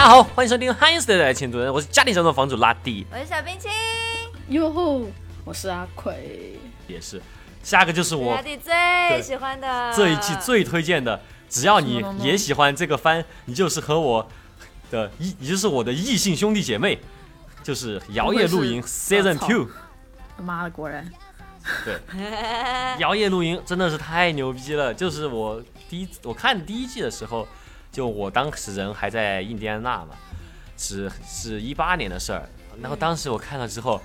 大家好，欢迎收听《汉斯的来前主人》，我是家庭小众房主拉蒂，我是小冰清，哟吼，我是阿奎，也是。下个就是我拉蒂最喜欢的这一季最推荐的，只要你也喜欢这个番，你就是和我的异，你就是我的异性兄弟姐妹，就是《摇曳露营》Season Two。妈的，果然。对，《摇曳露营》真的是太牛逼了，就是我第一我看第一季的时候。就我当时人还在印第安纳嘛，是是一八年的事儿。然后当时我看了之后，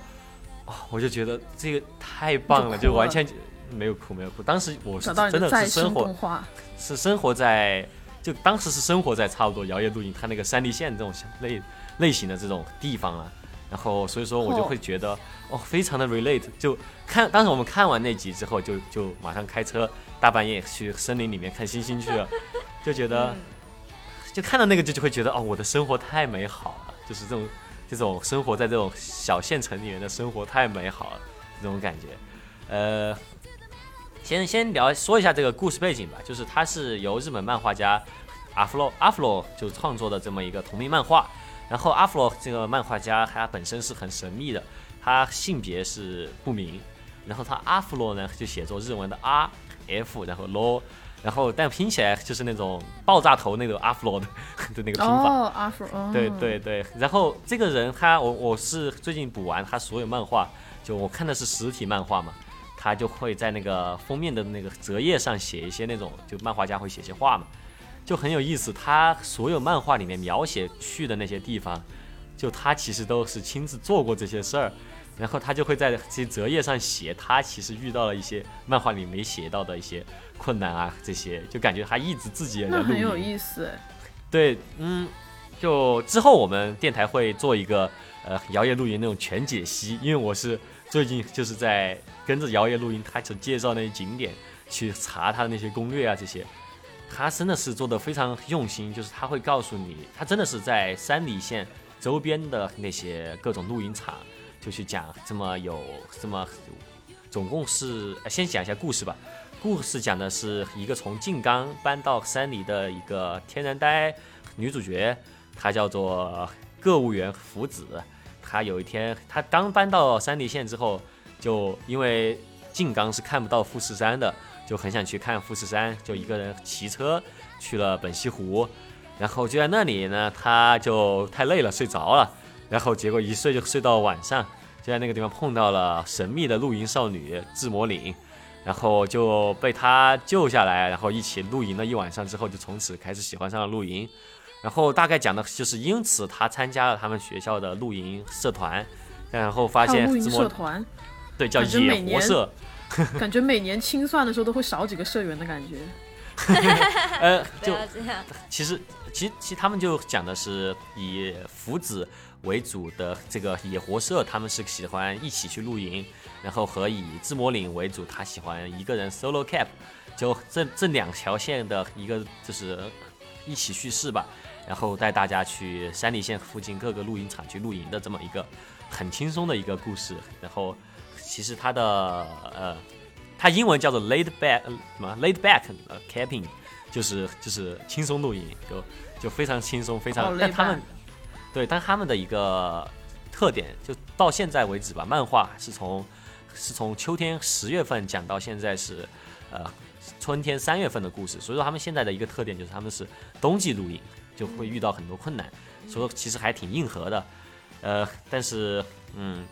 哦，我就觉得这个太棒了，就完全没有哭没有哭。当时我是真的是生活，是生活在就当时是生活在差不多摇曳露营它那个山地线这种类类型的这种地方啊。然后所以说我就会觉得哦，非常的 relate。就看当时我们看完那集之后，就就马上开车大半夜去森林里面看星星去了，就觉得。就看到那个就就会觉得哦，我的生活太美好了，就是这种这种生活在这种小县城里面的生活太美好了，这种感觉。呃，先先聊说一下这个故事背景吧，就是它是由日本漫画家阿弗洛阿弗洛就创作的这么一个同名漫画。然后阿弗洛这个漫画家他本身是很神秘的，他性别是不明。然后他阿弗洛呢就写作日文的 R F，然后 Lo。然后，但拼起来就是那种爆炸头那种阿弗罗的 的那个拼法。哦，阿弗罗。对对对。然后这个人他，我我是最近补完他所有漫画，就我看的是实体漫画嘛，他就会在那个封面的那个折页上写一些那种，就漫画家会写些话嘛，就很有意思。他所有漫画里面描写去的那些地方，就他其实都是亲自做过这些事儿。然后他就会在这些折页上写，他其实遇到了一些漫画里没写到的一些困难啊，这些就感觉他一直自己也在录。很有意思。对，嗯，就之后我们电台会做一个呃摇曳露营那种全解析，因为我是最近就是在跟着摇曳露营，他所介绍那些景点去查他的那些攻略啊这些，他真的是做的非常用心，就是他会告诉你，他真的是在山里县周边的那些各种露营场。就去讲这么有这么，总共是先讲一下故事吧。故事讲的是一个从静冈搬到山里的一个天然呆女主角，她叫做购物员福子。她有一天，她刚搬到山梨县之后，就因为静冈是看不到富士山的，就很想去看富士山，就一个人骑车去了本溪湖。然后就在那里呢，她就太累了，睡着了。然后结果一睡就睡到晚上。就在那个地方碰到了神秘的露营少女智魔岭，然后就被她救下来，然后一起露营了一晚上之后，就从此开始喜欢上了露营。然后大概讲的就是因此他参加了他们学校的露营社团，然后发现露营社团，对，叫野活社，感觉每年清算的时候都会少几个社员的感觉。呃，就其实其其实他们就讲的是以福子。为主的这个野活社，他们是喜欢一起去露营，然后和以自魔岭为主，他喜欢一个人 solo cap，就这这两条线的一个就是一起叙事吧，然后带大家去山梨县附近各个露营场去露营的这么一个很轻松的一个故事。然后其实他的呃，他英文叫做 laid back 什么 laid back camping，就是就是轻松露营，就就非常轻松，非常但他们。对，但他们的一个特点，就到现在为止吧，漫画是从是从秋天十月份讲到现在是呃春天三月份的故事，所以说他们现在的一个特点就是他们是冬季露营，就会遇到很多困难，所以说其实还挺硬核的，呃，但是嗯，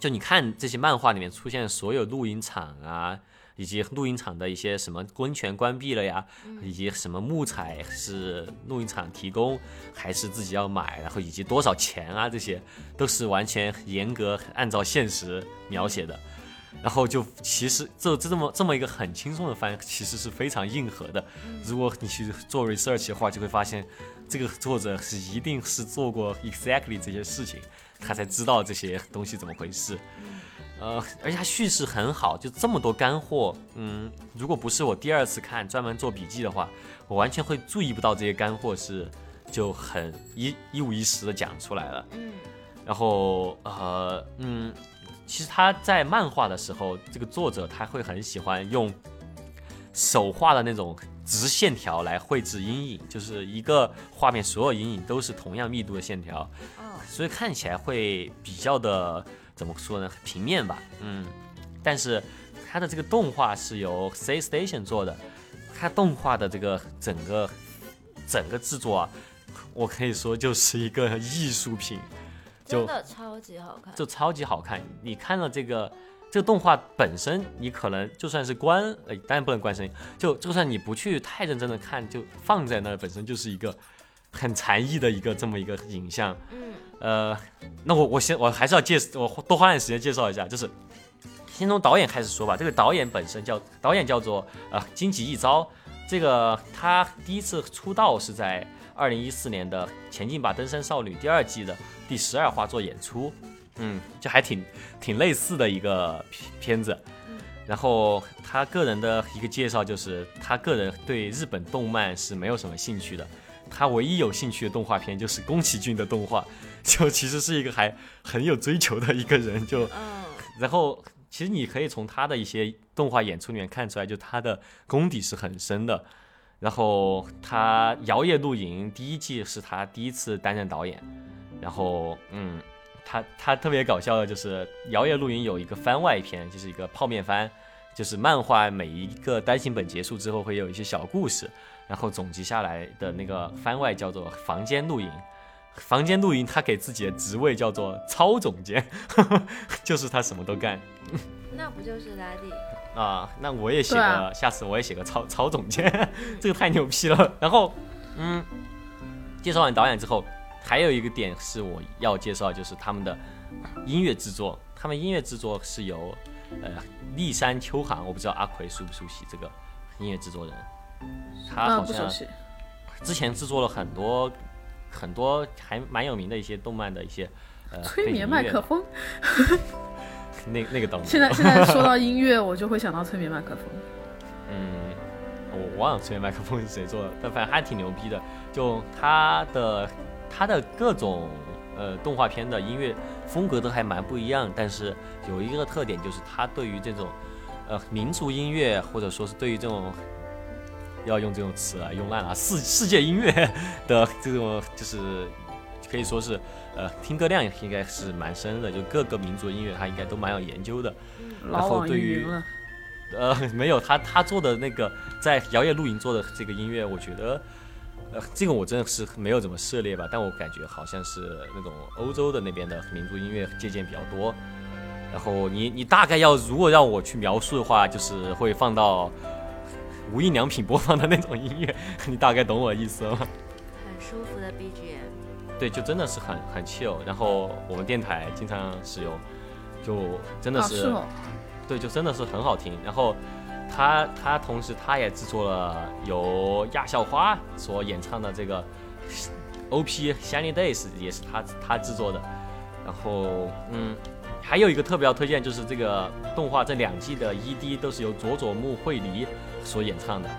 就你看这些漫画里面出现所有露营场啊。以及露营场的一些什么温泉关闭了呀，以及什么木材是露营场提供还是自己要买，然后以及多少钱啊，这些都是完全严格按照现实描写的。然后就其实这这这么这么一个很轻松的番，其实是非常硬核的。如果你去做 research 的话，就会发现这个作者是一定是做过 exactly 这些事情，他才知道这些东西怎么回事。呃，而且它叙事很好，就这么多干货。嗯，如果不是我第二次看，专门做笔记的话，我完全会注意不到这些干货是就很一一五一十的讲出来了。嗯，然后呃嗯，其实他在漫画的时候，这个作者他会很喜欢用手画的那种直线条来绘制阴影，就是一个画面所有阴影都是同样密度的线条，哦，所以看起来会比较的怎么说呢？平面吧，嗯。但是它的这个动画是由 C Station 做的，它动画的这个整个整个制作啊，我可以说就是一个艺术品，就真的超级好看。就超级好看。你看了这个这个动画本身，你可能就算是关，呃，当然不能关声音，就就算你不去太认真的看，就放在那儿本身就是一个很禅意的一个这么一个影像。嗯，呃，那我我先我还是要介我多花点时间介绍一下，就是先从导演开始说吧。这个导演本身叫导演叫做呃金吉一昭，这个他第一次出道是在二零一四年的《前进吧登山少女》第二季的第十二话做演出，嗯，就还挺挺类似的一个片片子。然后他个人的一个介绍就是，他个人对日本动漫是没有什么兴趣的，他唯一有兴趣的动画片就是宫崎骏的动画，就其实是一个还很有追求的一个人，就嗯，然后其实你可以从他的一些动画演出里面看出来，就他的功底是很深的。然后他《摇曳露营》第一季是他第一次担任导演，然后嗯，他他特别搞笑的就是《摇曳露营》有一个番外篇，就是一个泡面番，就是漫画每一个单行本结束之后会有一些小故事，然后总结下来的那个番外叫做《房间露营》。房间露营，他给自己的职位叫做超总监，就是他什么都干那不就是拉蒂？啊。那我也写个，啊下次我也写个超超总监，这个太牛逼了。然后，嗯，介绍完导演之后，还有一个点是我要介绍，就是他们的音乐制作。他们音乐制作是由呃立山秋寒，我不知道阿奎熟不熟悉这个音乐制作人，他嗯，好像。之前制作了很多很多还蛮有名的一些动漫的一些呃催眠麦克风。那那个东西。现在现在说到音乐，我就会想到催眠麦克风。嗯，我忘了催眠麦克风是谁做的，但反正还挺牛逼的。就他的他的各种呃动画片的音乐风格都还蛮不一样，但是有一个特点就是他对于这种呃民族音乐或者说是对于这种要用这种词来用烂了世世界音乐的这种就是可以说是呃听歌量应该是蛮深的，就各个民族音乐他应该都蛮有研究的。然后对于，呃，没有他他做的那个在摇曳露营做的这个音乐，我觉得，呃，这个我真的是没有怎么涉猎吧，但我感觉好像是那种欧洲的那边的民族音乐借鉴比较多。然后你你大概要如果让我去描述的话，就是会放到无印良品播放的那种音乐，你大概懂我意思了？很舒服的 BGM。对，就真的是很很 chill。然后我们电台经常使用，就真的啊，是对，就真的是很好听。然后他他同时他也制作了由亚校花所演唱的这个 OP《Shiny Days》，也是他他制作的。然后嗯，还有一个特别要推荐，就是这个动画这两季的 ED 都是由佐佐木惠梨所演唱的。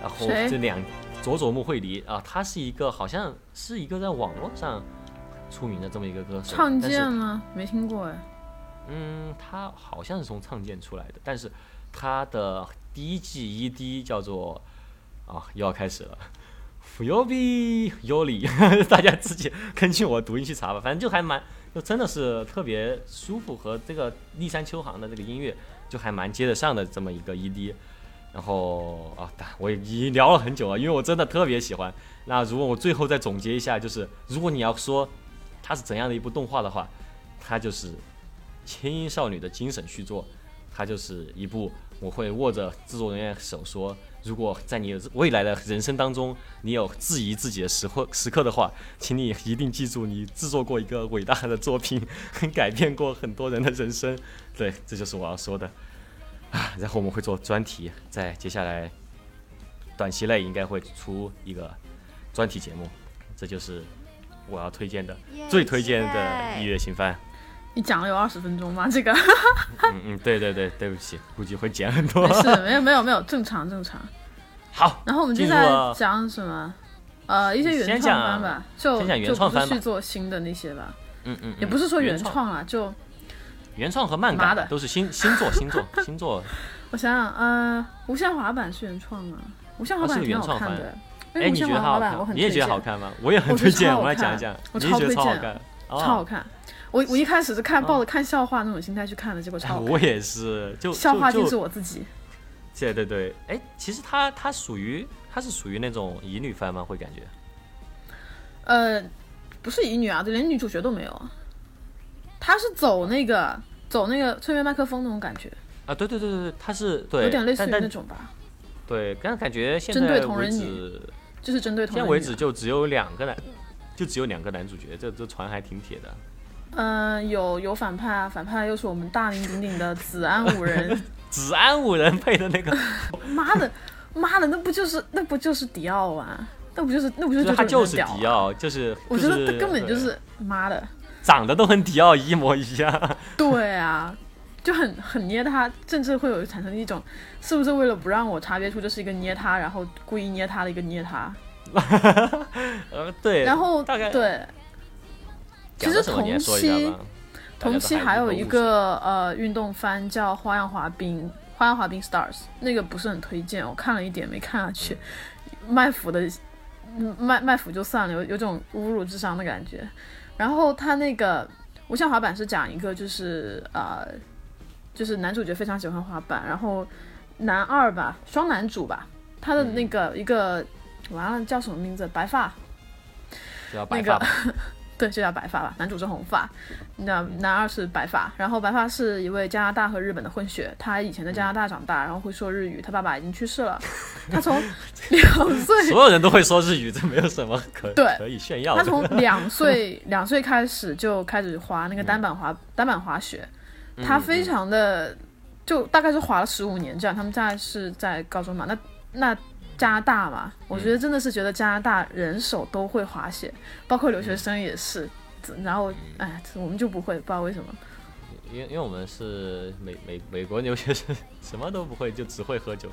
然后这两佐佐木惠梨啊，他是一个好像是一个在网络上出名的这么一个歌手，唱见吗？没听过哎。嗯，他好像是从唱见出来的，但是他的第一季 ED 叫做啊，又要开始了 f u y o b i Yoli，大家自己根据我读音去查吧，反正就还蛮，就真的是特别舒服，和这个立山秋行的这个音乐就还蛮接得上的这么一个 ED。然后啊，打我已经聊了很久了，因为我真的特别喜欢。那如果我最后再总结一下，就是如果你要说它是怎样的一部动画的话，它就是千音少女的精神续作，它就是一部我会握着制作人员手说，如果在你未来的人生当中，你有质疑自己的时刻时刻的话，请你一定记住，你制作过一个伟大的作品，改变过很多人的人生。对，这就是我要说的啊。然后我们会做专题，在接下来短期内应该会出一个专题节目，这就是我要推荐的最推荐的一月新番。你讲了有二十分钟吗？这个嗯嗯，对对对，对不起，估计会减很多没。事，没有没有没有，正常正常。好，然后我们接下来讲什么？呃，一些原创番吧，就先讲原就创番吧不是续作新的那些吧，嗯嗯，嗯也不是说原创，啊，就原创和漫改的都是新新作新作 新作。我想想，呃，无限滑板是原创吗？无限滑板挺好看的。哎，无限滑滑板我很你也觉得好看吗？我也很推荐，我来讲一讲。我超推荐，超好看。我我一开始是看抱着看笑话那种心态去看的，结果超好看。我也是，就笑话就是我自己。对对对，哎，其实他他属于他是属于那种乙女番吗？会感觉？呃，不是乙女啊，就连女主角都没有啊。他是走那个走那个催眠麦克风那种感觉啊，对对对对对，他是对，有点类似于那种吧。对，刚感觉现在为止就是针对同人现在为止就只有两个男，就只有两个男主角，这这船还挺铁的。嗯，有有反派啊，反派又是我们大名鼎鼎的子安五人。子安五人配的那个，妈的，妈的，那不就是那不就是迪奥啊？那不就是那不就是他就是迪奥，就是我觉得他根本就是妈的。长得都跟迪奥一模一样，对啊，就很很捏他，甚至会有产生一种，是不是为了不让我察觉出这是一个捏他，然后故意捏他的一个捏他？呃，对，然后大概对，其实同期同期还有一个呃运动番叫《花样滑冰》，《花样滑冰 Stars》那个不是很推荐，我看了一点没看下去，卖腐的卖卖腐就算了，有有种侮辱智商的感觉。然后他那个无限滑板是讲一个就是呃，就是男主角非常喜欢滑板，然后男二吧，双男主吧，他的那个一个完了叫什么名字？白发，那个。对，就叫白发吧。男主是红发，那男二是白发。然后白发是一位加拿大和日本的混血，他以前在加拿大长大，然后会说日语。他爸爸已经去世了。他从 两岁，所有人都会说日语，这没有什么可对可以炫耀。他从两岁两岁开始就开始滑那个单板滑单板滑雪，他非常的就大概是滑了十五年这样。他们在是在高中嘛，那那。加拿大嘛，我觉得真的是觉得加拿大人手都会滑雪，包括留学生也是。然后，哎，我们就不会，不知道为什么。因因为我们是美美美国留学生，什么都不会，就只会喝酒。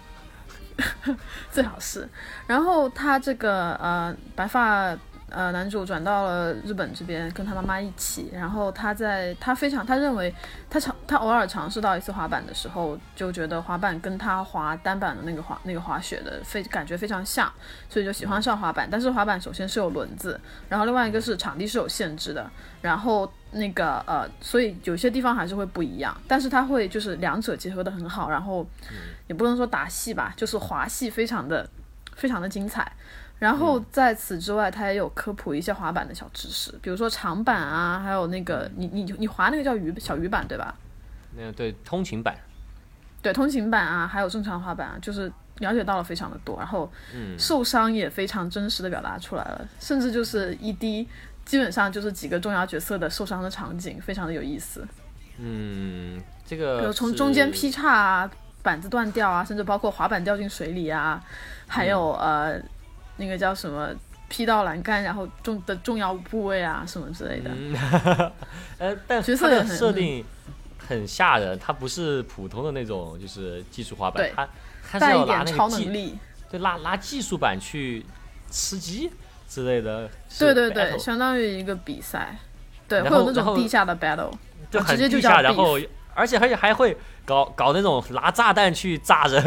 最好是。然后他这个呃，白发。呃，男主转到了日本这边，跟他妈妈一起。然后他在他非常，他认为他尝他偶尔尝试到一次滑板的时候，就觉得滑板跟他滑单板的那个滑那个滑雪的非感觉非常像，所以就喜欢上滑板。但是滑板首先是有轮子，然后另外一个是场地是有限制的，然后那个呃，所以有些地方还是会不一样。但是他会就是两者结合的很好，然后也不能说打戏吧，就是滑戏非常的非常的精彩。然后在此之外，他也有科普一些滑板的小知识，比如说长板啊，还有那个你你你滑那个叫鱼小鱼板对吧？那个对通勤板，对通勤板啊，还有正常滑板啊，就是了解到了非常的多，然后受伤也非常真实的表达出来了，甚至就是一滴，基本上就是几个重要角色的受伤的场景，非常的有意思。嗯，这个有从中间劈叉啊，板子断掉啊，甚至包括滑板掉进水里啊，还有呃。那个叫什么劈到栏杆，然后重的重要部位啊，什么之类的。呃，但角色的设定很吓人，他不是普通的那种，就是技术滑板，他他是要拿那个技，对，拿拿技术板去吃鸡之类的。对对对，相当于一个比赛，对，会有那种地下的 battle，就直接就叫然后而且而且还会搞搞那种拿炸弹去炸人。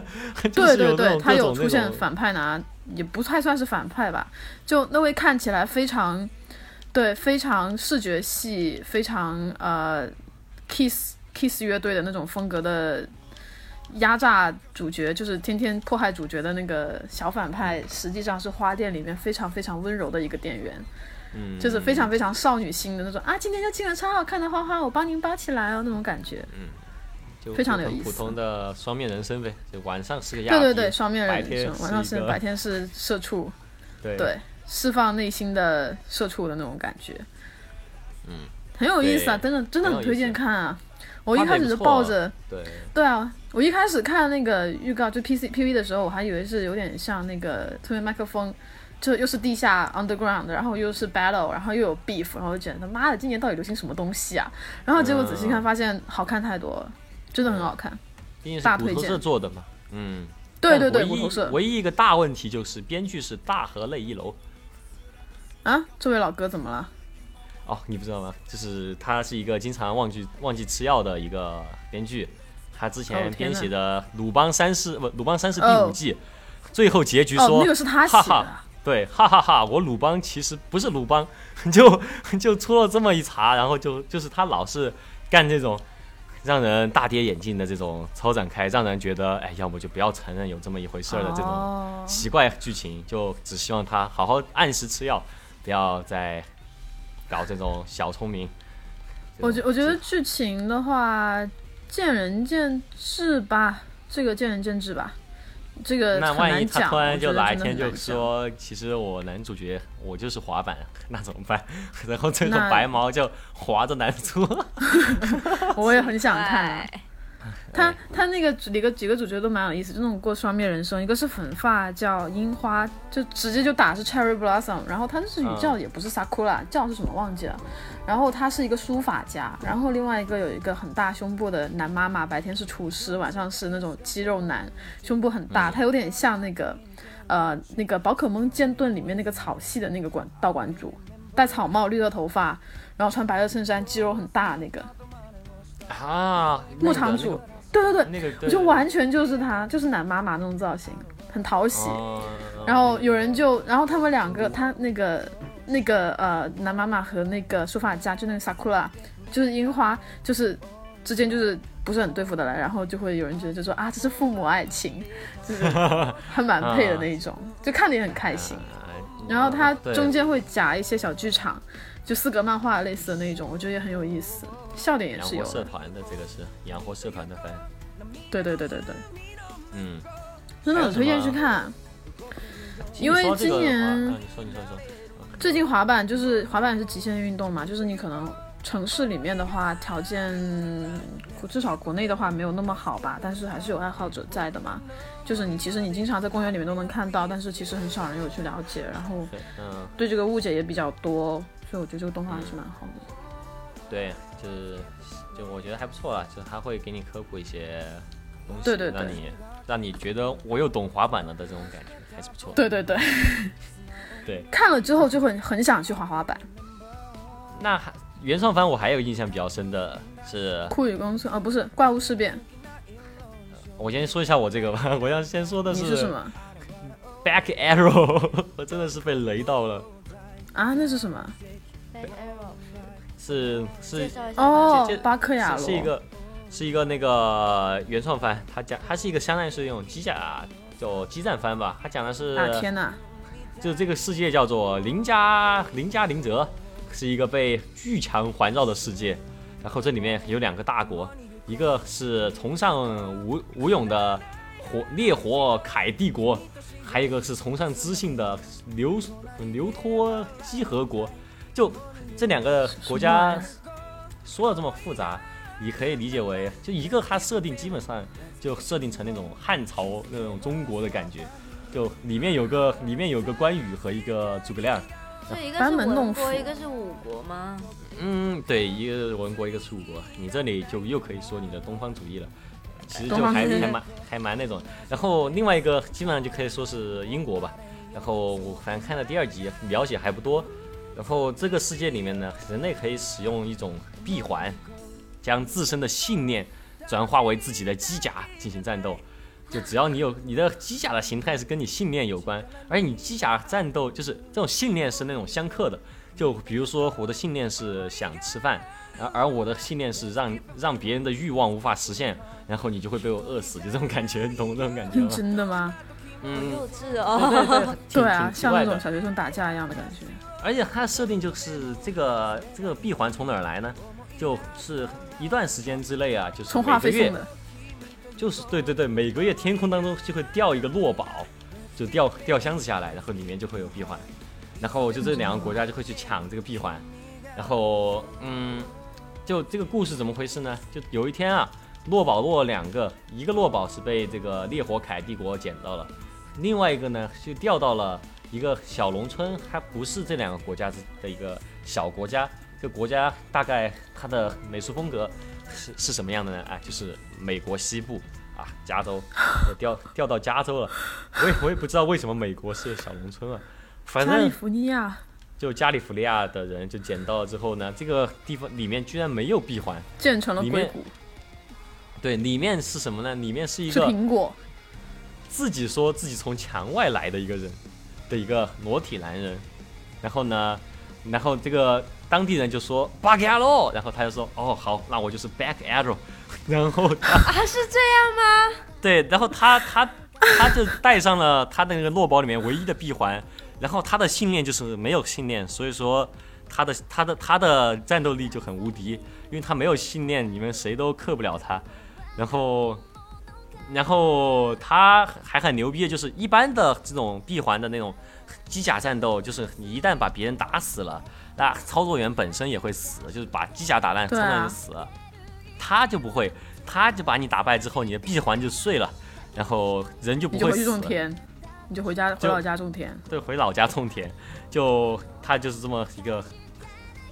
对对对，他有出现反派拿。也不太算是反派吧，就那位看起来非常，对，非常视觉系，非常呃，Kiss Kiss 乐队的那种风格的压榨主角，就是天天迫害主角的那个小反派，实际上是花店里面非常非常温柔的一个店员，嗯，就是非常非常少女心的那种啊，今天就进了超好看的花花，我帮您包起来哦那种感觉，嗯。非常的有意思，普通的双面人生呗，就晚上是个对对对，双面人生，晚上是白天是社畜，对，释放内心的社畜的那种感觉，嗯，很有意思啊，真的真的很推荐看啊！我一开始是抱着，对对啊，我一开始看那个预告就 P C P V 的时候，我还以为是有点像那个特别麦克风，就又是地下 underground，然后又是 battle，然后又有 beef，然后就觉得他妈的今年到底流行什么东西啊？然后结果仔细看发现好看太多了。真的很好看，毕竟是骨头社做的嘛，嗯，对对对，骨头社。唯一一个大问题就是编剧是大河内一楼。啊，这位老哥怎么了？哦，你不知道吗？就是他是一个经常忘记忘记吃药的一个编剧，他之前编写的《鲁邦三世》不，《鲁邦三世》第哦五季，最后结局哦，说，那个是他写的哈哈，对，哈哈哈我鲁邦其实不是鲁邦，就就出了这么一茬，然后就就是他老是干这种让人大跌眼镜的这种超展开，让人觉得哎，要么就不要承认有这么一回事儿的这种哦。奇怪剧情，就只希望他好好按时吃药，不要再搞这种小聪明。我觉我觉得剧情的话，见仁见智吧，这个见仁见智吧，这个那万一他。突然就哪一天就说，其实我男主角我就是滑板，那怎么办？然后这个白毛就滑着男主。我也很想看 他他那个几个几个主角都蛮有意思，就那种过双面人生，一个是粉发叫樱花，就直接就打是 Cherry Blossom，然后他日语叫也不是 Sakura，、叫是什么忘记了。然后他是一个书法家，然后另外一个有一个很大胸部的男妈妈，白天是厨师，晚上是那种肌肉男，胸部很大，他有点像那个呃那个宝可梦剑盾里面那个草系的那个馆道馆主，戴草帽、绿色头发，然后穿白色衬衫，肌肉很大那个啊，牧场主。对对对，我就完全就是他，就是男妈妈那种造型，很讨喜。哦然后有人就，然后他们两个，他那个那个呃男妈妈和那个书法家，就那个 sakura，就是樱花，就是之间就是不是很对付的来，然后就会有人觉得就说啊，这是父母爱情，就是还蛮配的 那一种，就看得也很开心。然后他中间会夹一些小剧场，就四格漫画类似的那种，我觉得也很有意思，笑点也是有社团的这个是养活社团的番，对对对对对，嗯，真的很推荐去看。因为今年啊你说你说你说，最近滑板就是滑板是极限运动嘛，就是你可能城市里面的话条件，至少国内的话没有那么好吧，但是还是有爱好者在的嘛。就是你其实你经常在公园里面都能看到，但是其实很少人有去了解，然后对这个误解也比较多，所以我觉得这个动画还是蛮好的。对，就是就我觉得还不错啊，就是他会给你科普一些东西，对对对让你让你觉得我又懂滑板了的这种感觉，还是不错的。对对对，对，看了之后就会很想去滑滑板。那还原创番我还有印象比较深的是，酷宇公司啊，不是怪物事变，我先说一下我这个吧，我要先说的你是什么 Back Arrow，我真的是被雷到了，啊？那是什么？是是哦巴克亚罗是是一个是一个那个原创番，它讲它是一个相当于是那种机甲就激战番吧，它讲的是、啊天哪！就是这个世界叫做林家林家林泽，是一个被巨强环绕的世界。然后这里面有两个大国，一个是崇尚武武勇的火烈火凯帝国，还有一个是崇尚知性的刘刘托基和国。就这两个国家说的这么复杂，你可以理解为，就一个它设定基本上就设定成那种汉朝那种中国的感觉，就里面有个里面有个关羽和一个诸葛亮，所以一个班是文国，门弄斧。一个是武国吗？嗯，对，一个是文国，一个是楚国，你这里就又可以说你的东方主义了，其实就还还蛮还蛮那种。然后另外一个基本上就可以说是英国吧。然后我反正看了第二集，描写还不多。然后这个世界里面呢，人类可以使用一种闭环，将自身的信念转化为自己的机甲进行战斗。就只要你有你的机甲的形态是跟你信念有关，而且你机甲战斗就是这种信念是那种相克的。就比如说我的信念是想吃饭，而而我的信念是让让别人的欲望无法实现，然后你就会被我饿死，就这种感觉，你懂这种感觉吗？真的吗？幼稚哦。对对，挺对啊，像那种。小学生打架一样的感觉。而且它的设定就是这个这个闭环从哪儿来呢？就是一段时间之内啊，就是充每个月话费送的，就是对对对，每个月天空当中就会掉一个落宝，就掉掉箱子下来，然后里面就会有闭环，然后就这两个国家就会去抢这个闭环，然后嗯，就这个故事怎么回事呢？就有一天啊，落宝落了两个，一个洛宝是被这个烈火凯帝国捡到了，另外一个呢就掉到了一个小农村，还不是这两个国家的一个小国家。这个国家大概它的美术风格是是什么样的呢？哎，就是美国西部啊，加州，我调调到加州了。我也我也不知道为什么美国是小农村啊，反正加利福尼亚就加利福尼亚的人就捡到了之后呢，这个地方里面居然没有闭环，建成了里面硅谷。对，里面是什么呢？里面是一个苹果，自己说自己从墙外来的一个人的一个裸体男人，然后呢，然后这个当地人就说 “back arrow”，然后他就说哦好，那我就是 back arrow，然后他啊，是这样吗？对，然后他他他就带上了他的那个诺宝里面唯一的闭环，然后他的信念就是没有信念，所以说他的他的他的战斗力就很无敌，因为他没有信念，你们谁都克不了他。然后，然后他还很牛逼，就是一般的这种闭环的那种机甲战斗，就是你一旦把别人打死了，那操作员本身也会死，就是把机甲打烂，操对啊作员就死了。他就不会，他就把你打败之后，你的闭环就碎了，然后人就不你就回去会死。种田，你就回家回老家种田。对，回老家种田，就他就是这么一个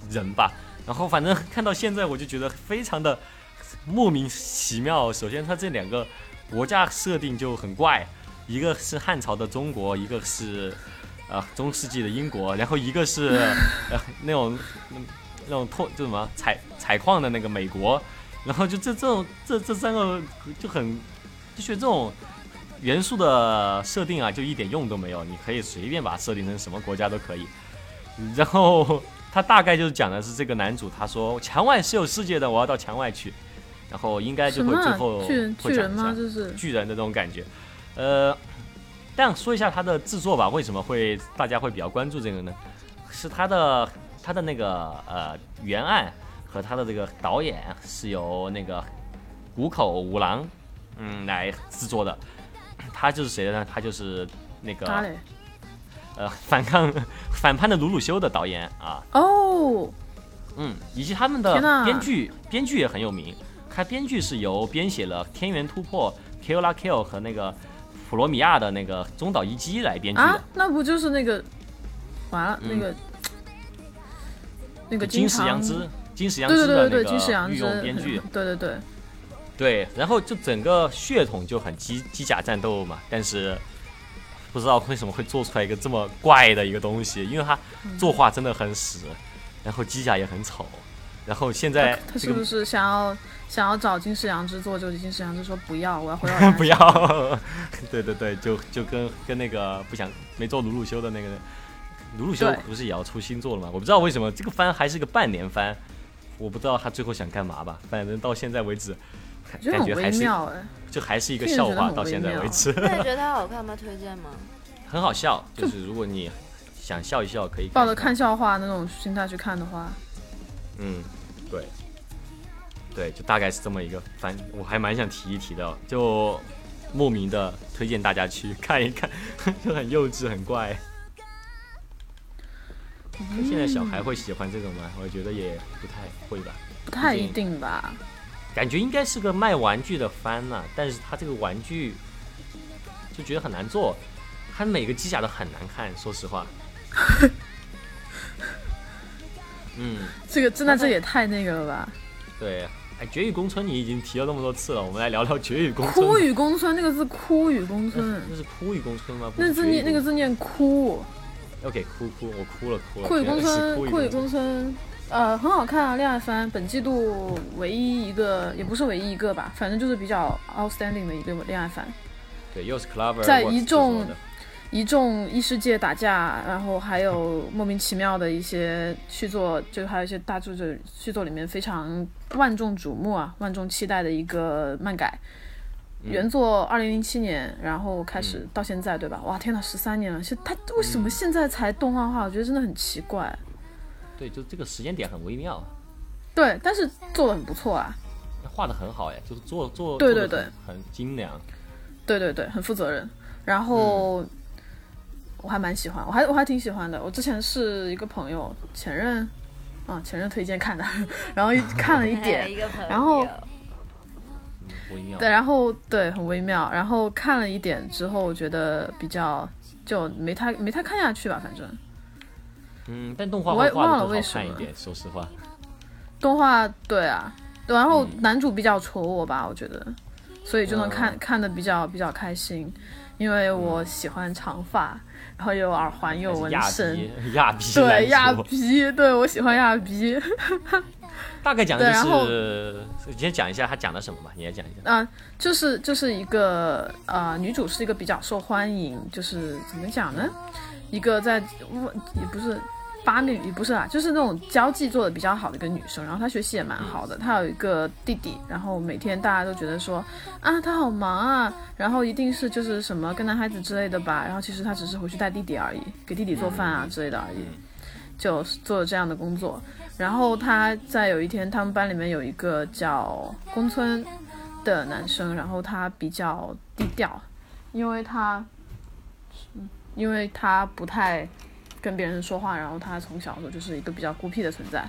人吧。然后反正看到现在，我就觉得非常的莫名其妙。首先，他这两个国家设定就很怪，一个是汉朝的中国，一个是呃中世纪的英国，然后一个是呃那种那种拓就什么采采矿的那个美国，然后就这这种这这三个就很就觉得这种元素的设定啊，就一点用都没有。你可以随便把它设定成什么国家都可以。然后他大概就是讲的是这个男主，他说墙外是有世界的，我要到墙外去。然后应该就会最后会讲一下巨人吗？这是巨人的这种感觉。呃，但说一下它的制作吧，为什么会大家会比较关注这个呢？是它的它的那个呃原案和它的这个导演是由那个谷口五郎嗯来制作的。他就是谁呢？他就是那个？呃反抗 反叛的鲁鲁修的导演啊，哦，嗯，以及他们的编剧，编剧也很有名。他编剧是由编写了《天元突破》《Kill la Kill》和那个普罗米亚的那个中岛一基来编剧的。啊，那不就是那个完了、嗯那个那个金石常阳之，金石阳对之的那对对对对，金石个阳之御用编剧，对对对，对，然后就整个血统就很机机甲战斗嘛，但是不知道为什么会做出来一个这么怪的一个东西，因为它嗯作画真的很屎，然后机甲也很丑，然后现在他这个是不是想要想要找金世阳之做？就金世阳之说不要，我要回到 不要，对对对，就就跟跟那个不想没做鲁鲁修的那个鲁鲁修不是也要出新作了吗？我不知道为什么这个番还是个半年番，我不知道他最后想干嘛吧。反正到现在为止，感觉还是。就还是一个笑话，到现在为止那你觉得 它好看吗？推荐吗？很好笑。就是如果你想笑一笑，可以抱着看笑话那种心态去看的话，嗯，对，对，就大概是这么一个番，我还蛮想提一提的，就莫名的推荐大家去看一看，就很幼稚，很怪。现在小孩会喜欢这种吗？我觉得也不太会吧，不太一定吧。感觉应该是个卖玩具的番呐、但是他这个玩具就觉得很难做，他每个机甲都很难看，说实话。嗯，这个真的这也太那个了吧？对，哎，绝育宫村你已经提了那么多次了，我们来聊聊绝育宫村。枯雨宫村那个字，枯雨宫村，那是枯雨宫村吗？那字念那个字念枯。OK，哭哭，我哭了哭了。枯雨宫原来是村，枯枯雨宫宫村，呃，很好看啊，恋爱番，本季度唯一一个，也不是唯一一个吧，反正就是比较 outstanding 的一个恋爱番。对，又是 Clover，在一众一众异世界打架，然后还有莫名其妙的一些续作，就还有一些大作者续作里面非常万众瞩目啊、万众期待的一个漫改。嗯原作二零零七年，然后开始到现在，对吧？哇，天呐，十三年了！现他为什嗯么现在才动画化？我觉得真的很奇怪。对，就这个时间点很微妙，对，但是做的很不错啊。画的很好哎，就是做做对对对很很精良。对对对，很负责任。然后、我还蛮喜欢，我还我还挺喜欢的。我之前是一个朋友前任啊前任推荐看的，然后一看了一点，然后。对，然后对很微妙，然后看了一点之后，我觉得比较就没太没太看下去吧，反正。嗯，但动画我也忘了为什么。一点，说实话。动画对啊，然后嗯男主比较戳我吧，我觉得，所以就能看、嗯。看的比较比较开心，因为我喜欢长发，然后有耳环，有纹身。亚逼 对亚说逼，对我喜欢亚逼，大概讲的然后就是，你先讲一下他讲的什么吧，你也讲一下。啊、就是就是一个呃，女主是一个比较受欢迎，就是怎么讲呢？一个在也不是八女，也不是啊，就是那种交际做的比较好的一个女生，然后她学习也蛮好的，她有一个弟弟，然后每天大家都觉得说啊，她好忙啊，然后一定是就是什么跟男孩子之类的吧，然后其实她只是回去带弟弟而已，给弟弟做饭啊之类的而已，就做了这样的工作。然后她在有一天，他们班里面有一个叫宫村的男生，然后他比较低调，因为他，嗯，因为他不太跟别人说话，然后他从小的时候就是一个比较孤僻的存在，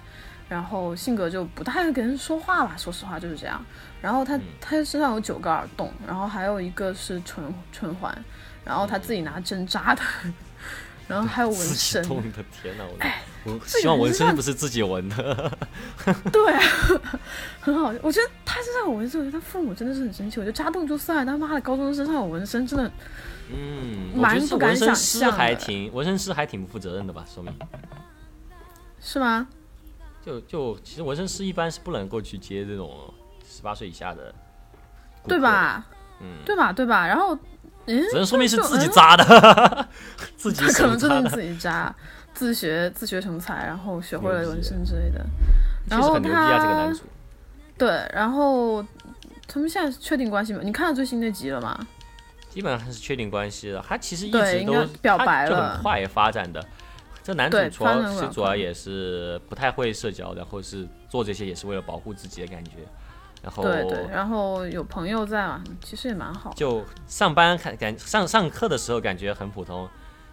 然后性格就不太会跟人说话吧，说实话就是这样。然后他他身上有九个耳洞，然后还有一个是唇唇环，然后他自己拿针扎的，然后还有纹身，痛的天哪！我 我希望纹身不是自己纹的。对啊，很好。我觉得他身上有纹身，我觉得他父母真的是很生气。我觉得扎洞就算了，他妈的高中生身上有纹身，真的嗯，我蛮觉得是不敢想纹身师象还挺纹身师还挺不负责任的吧？说明是吗？就就其实纹身师一般是不能够去接这种十八岁以下的，对？吧？嗯，对吧？对吧？然后，嗯，只能说明是自己嗯扎的，自己他可能真的自己扎，自学自学成才，然后学会了纹身之类的。确然后实很牛逼啊！这个他男主对，然后他们现在确定关系吗？你看了最新那集了吗？基本上是确定关系了。他其实一直都表白了很快发展的。这男主主要发展得其实很快主要也是不太会社交，然后是做这些也是为了保护自己的感觉。然后对对，然后有朋友在嘛，其实也蛮好。就上班看感上上课的时候感觉很普通，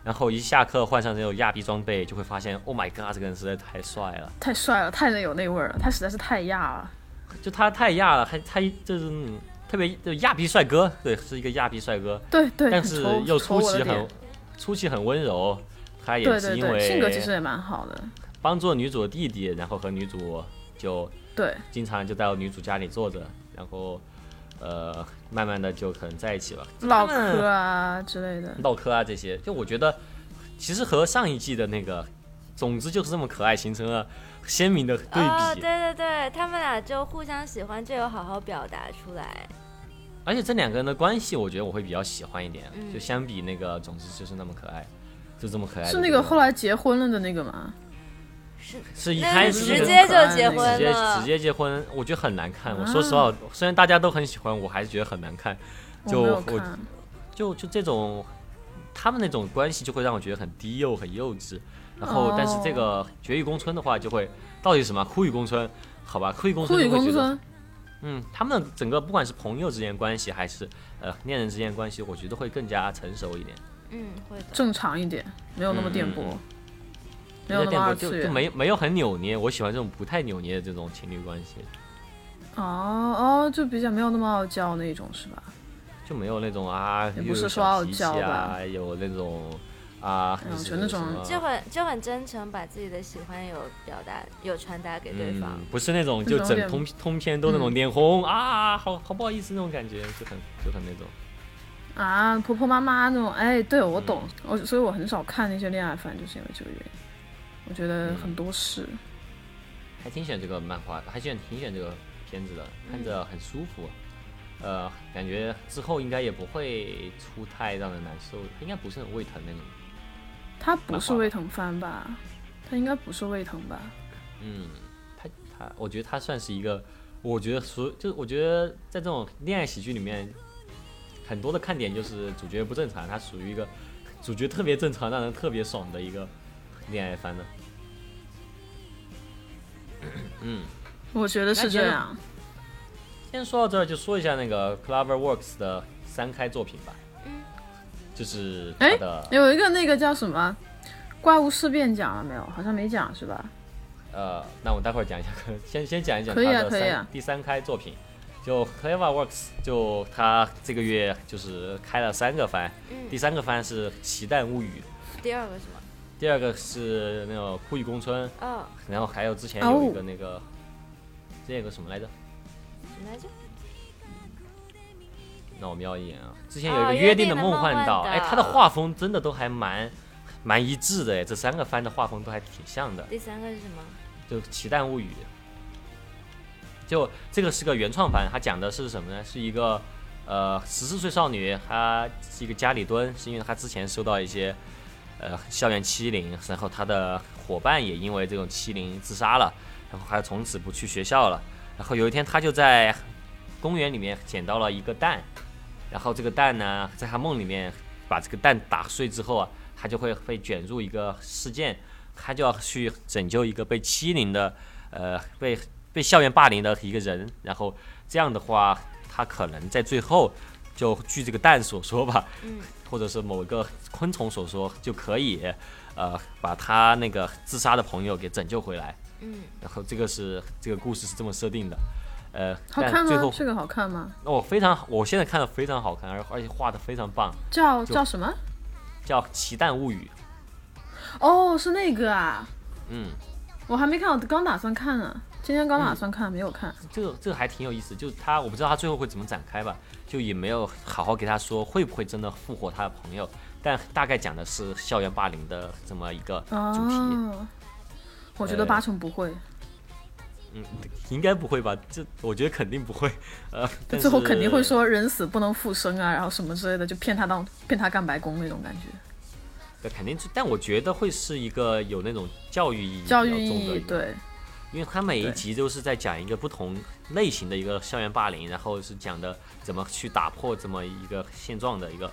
然后一下课换上这种亚逼装备，就会发现 Oh my God，这个人实在太帅了。太帅了，太有那味儿了，他实在是太亚了。就他太亚了，还他就是嗯特别就亚逼帅哥，对，是一个亚逼帅哥，对对，但是又戳出奇很出奇很温柔。他也对对对，是因为性格其实也蛮好的。帮助女主的弟弟，然后和女主就对经常就到女主家里坐着，然后呃慢慢的就可能在一起了，唠嗑啊之类的。唠嗑啊这些，就我觉得其实和上一季的那个总之就是这么可爱形成了鲜明的对比。哦，对对对，他们俩就互相喜欢，就有好好表达出来。而且这两个人的关系，我觉得我会比较喜欢一点，嗯就相比那个总之就是那么可爱，就这么可爱是那个后来结婚了的那个吗？是是一开始直接就结直婚直接，直接结婚，我觉得很难看。我啊说实话，虽然大家都很喜欢，我还是觉得很难看。就我我。就就这种，他们那种关系就会让我觉得很低幼、很幼稚。然后，哦但是这个绝育宫村的话，就会到底什么枯雨宫村？好吧，枯雨宫枯雨村就会觉得，宫村，嗯，他们的整个不管是朋友之间关系，还是呃恋人之间关系，我觉得会更加成熟一点。嗯，会的。正常一点，没有那么电波，嗯嗯没有那么二就就次元。没没有很扭捏，我喜欢这种不太扭捏的这种情侣关系，哦哦，就比较没有那么傲娇那种是吧？就没有那种啊，也不是说傲娇啊，吧有那种啊，嗯就那种就很就很真诚，把自己的喜欢有表达有传达给对方。嗯，不是那种就整通通篇都那种嗯脸红、啊，好好不好意思那种感觉，就很就很那种。啊，婆婆妈妈那种，哎，对我嗯懂，我所以我很少看那些恋爱番，就是因为这个原因。我觉得嗯很多事，还挺喜欢这个漫画的，还喜欢挺喜欢这个片子的，看着很舒服。呃，感觉之后应该也不会出太让人难受，应该不是很胃疼那种。它不是胃疼番吧？他应该不是胃疼吧？嗯，他他，我觉得他算是一个，我觉得所就是我觉得在这种恋爱喜剧里面，很多的看点就是主角不正常，他属于一个主角特别正常，让人特别爽的一个恋爱番的。嗯，我觉得是这样。先说到这儿，就说一下那个 CloverWorks 的三开作品吧。嗯，就是他哎的有一个那个叫什么怪物事变讲了没有？好像没讲是吧？呃，那我待会儿讲一下，先先讲一讲他的三、可以啊第三开作品，就 CleverWorks，就他这个月就是开了三个番，嗯第三个番是《奇蛋物语》，第二个什么？第二个是那个《酷雨宫村》，哦，然后还有之前哦有一个那个，之前有个什么来着？什么来着？那我瞄一眼啊，之前有一哦个约定的梦幻岛，哎，它的画风真的都还蛮蛮一致的，哎，这三个番的画风都还挺像的，第三个是什么？就《奇蛋物语》，就这个是个原创番，它讲的是什么呢？是一个呃十四岁少女，她是一个家里蹲，是因为她之前受到一些呃校园欺凌，然后她的伙伴也因为这种欺凌自杀了，然后她从此不去学校了。然后有一天，她就在公园里面捡到了一个蛋，然后这个蛋呢，在他梦里面把这个蛋打碎之后啊，他就会被卷入一个事件，他就要去拯救一个被欺凌的呃被。被校园霸凌的一个人，然后这样的话，他可能在最后，就据这个蛋所说吧，嗯，或者是某个昆虫所说，就可以，呃，把他那个自杀的朋友给拯救回来，嗯，然后这个是这个故事是这么设定的，呃，好看吗？这个好看吗？那哦，非常，我现在看的非常好看，而而且画的非常棒，叫叫什么？叫《奇蛋物语》。哦，是那个啊，嗯，我还没看，我刚打算看呢。今天刚打算看，没有看。这个这个还挺有意思，就他我不知道他最后会怎么展开吧，就也没有好好给他说会不会真的复活他的朋友，但大概讲的是校园霸凌的这么一个主题。我觉得八成不会。嗯，应该不会吧？这我觉得肯定不会。呃，最后肯定会说人死不能复生啊，然后什么之类的，就骗他当 骗他干白工那种感觉。对，肯定是，但我觉得会是一个有那种教育意义、教育意义对。因为他每一集都是在讲一个不同类型的一个校园霸凌，然后是讲的怎么去打破这么一个现状的一个，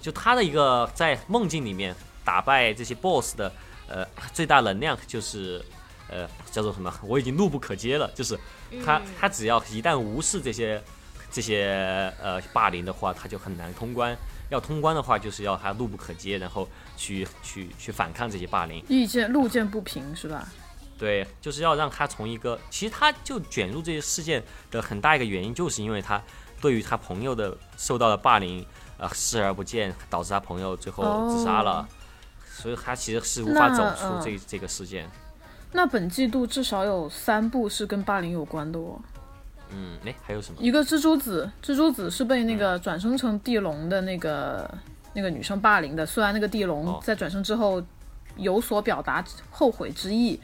就他的一个在梦境里面打败这些 boss 的呃最大能量就是呃叫做什么？我已经怒不可遏了，就是他他只要一旦无视这些这些呃霸凌的话，他就很难通关。要通关的话，就是要他怒不可遏，然后去去去反抗这些霸凌。意见路见不平是吧？对，就是要让他从一个，其实他就卷入这些事件的很大一个原因，就是因为他对于他朋友的受到的霸凌，呃，视而不见，导致他朋友最后自杀了，所以他其实是无法走出这这个事件。那本季度至少有三部是跟霸凌有关的哦。嗯，哎，还有什么？一个蜘蛛子，蜘蛛子是被那个转生成地龙的那个那个女生霸凌的，虽然那个地龙在转生之后有所表达后悔之意。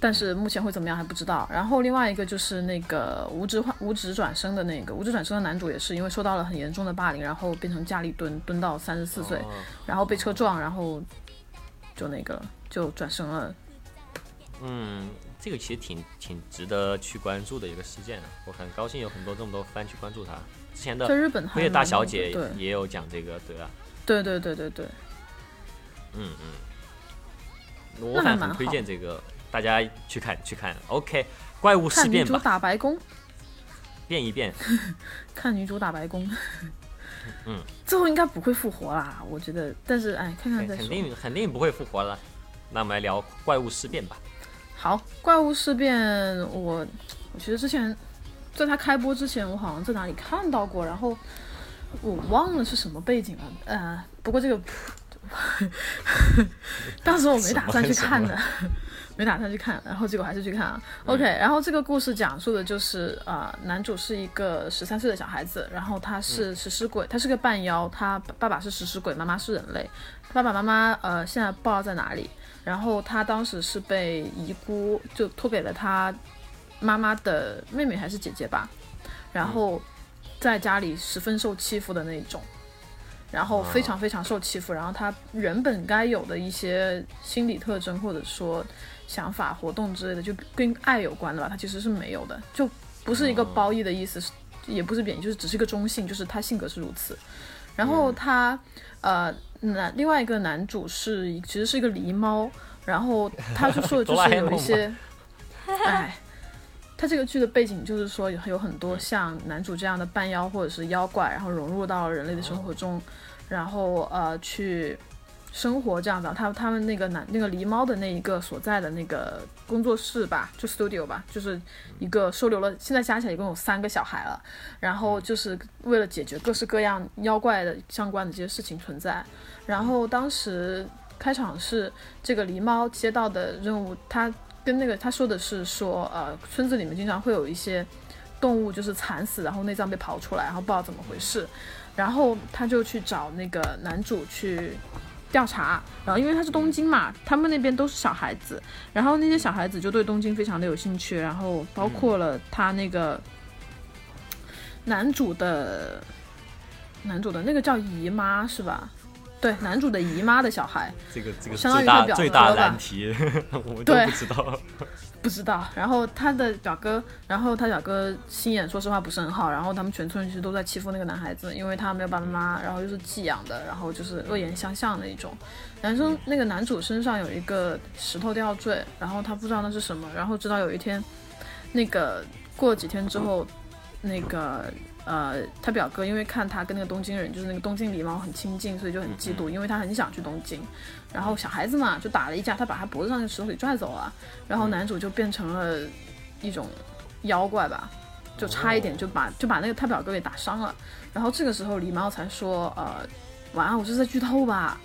但是目前会怎么样还不知道。然后另外一个就是那个无职换无职转生的那个无职转生的男主也是因为受到了很严重的霸凌，然后变成家里蹲蹲到三十四岁，然后被车撞，然后就那个就转生了。嗯，这个其实挺挺值得去关注的一个事件，我很高兴有很多这么多番去关注他。之前的在日本，辉夜大小姐也有讲这个，对吧。对对对对对。嗯嗯。我反很推荐这个。大家去看去看，OK，怪物事变吧。看女主打白宫，变一变。看女主打白宫。嗯。最后应该不会复活啦，我觉得。但是哎，看看再说。肯定肯定不会复活了。那我们来聊怪物事变吧。好，怪物事变，我我其实之前在它开播之前，我好像在哪里看到过，然后我忘了是什么背景了。呃，不过这个 当时我没打算去看的。没打算去看，然后结果还是去看啊。OK，然后这个故事讲述的就是啊，男主是一个十三岁的小孩子，然后他是食尸鬼，他是个半妖，他爸爸是食尸鬼，妈妈是人类。爸爸妈妈呃现在不知道在哪里，然后他当时是被遗孤就托给了他妈妈的妹妹还是姐姐吧，然后在家里十分受欺负的那种。然后非常非常受欺负，然后他原本该有的一些心理特征或者说想法、活动之类的，就跟爱有关的吧，他其实是没有的，就不是一个褒义的意思，也不是贬义，就是只是一个中性，就是他性格是如此。然后他呃男另外一个男主是其实是一个狸猫，然后他就说的就 是有一些，哎，他这个剧的背景就是说有有很多像男主这样的半妖或者是妖怪，然后融入到人类的生活中。然后呃去生活这样的，他他们那个男那个狸猫的那一个所在的那个工作室吧，就 studio 吧，就是一个收留了，现在加起来一共有三个小孩了。然后就是为了解决各式各样妖怪的相关的这些事情存在。然后当时开场是这个狸猫接到的任务，他跟那个他说的是说，呃，村子里面经常会有一些动物就是惨死，然后内脏被刨出来，然后不知道怎么回事。然后他就去找那个男主去调查，然后因为他是东京嘛，他们那边都是小孩子，然后那些小孩子就对东京非常的有兴趣，然后包括了他那个男主的男主的那个叫姨妈是吧？对，男主的姨妈的小孩，这个这个相当最大于他表哥最大难题，我们都不知道。不知道。然后他的表哥，然后他表哥心眼说实话不是很好，然后他们全村人其实都在欺负那个男孩子，因为他没有爸爸妈妈，然后又是寄养的，然后就是恶言相向的一种。男生那个男主身上有一个石头吊坠，然后他不知道那是什么，然后直到有一天，那个过了几天之后，那个。呃，他表哥因为看他跟那个东京人，就是那个东京狸猫很亲近，所以就很嫉妒，因为他很想去东京。然后小孩子嘛，就打了一架，他把他脖子上的石头给拽走了，然后男主就变成了一种妖怪吧，就差一点就把就把那个他表哥给打伤了。然后这个时候狸猫才说，呃，晚安，我这是在剧透吧？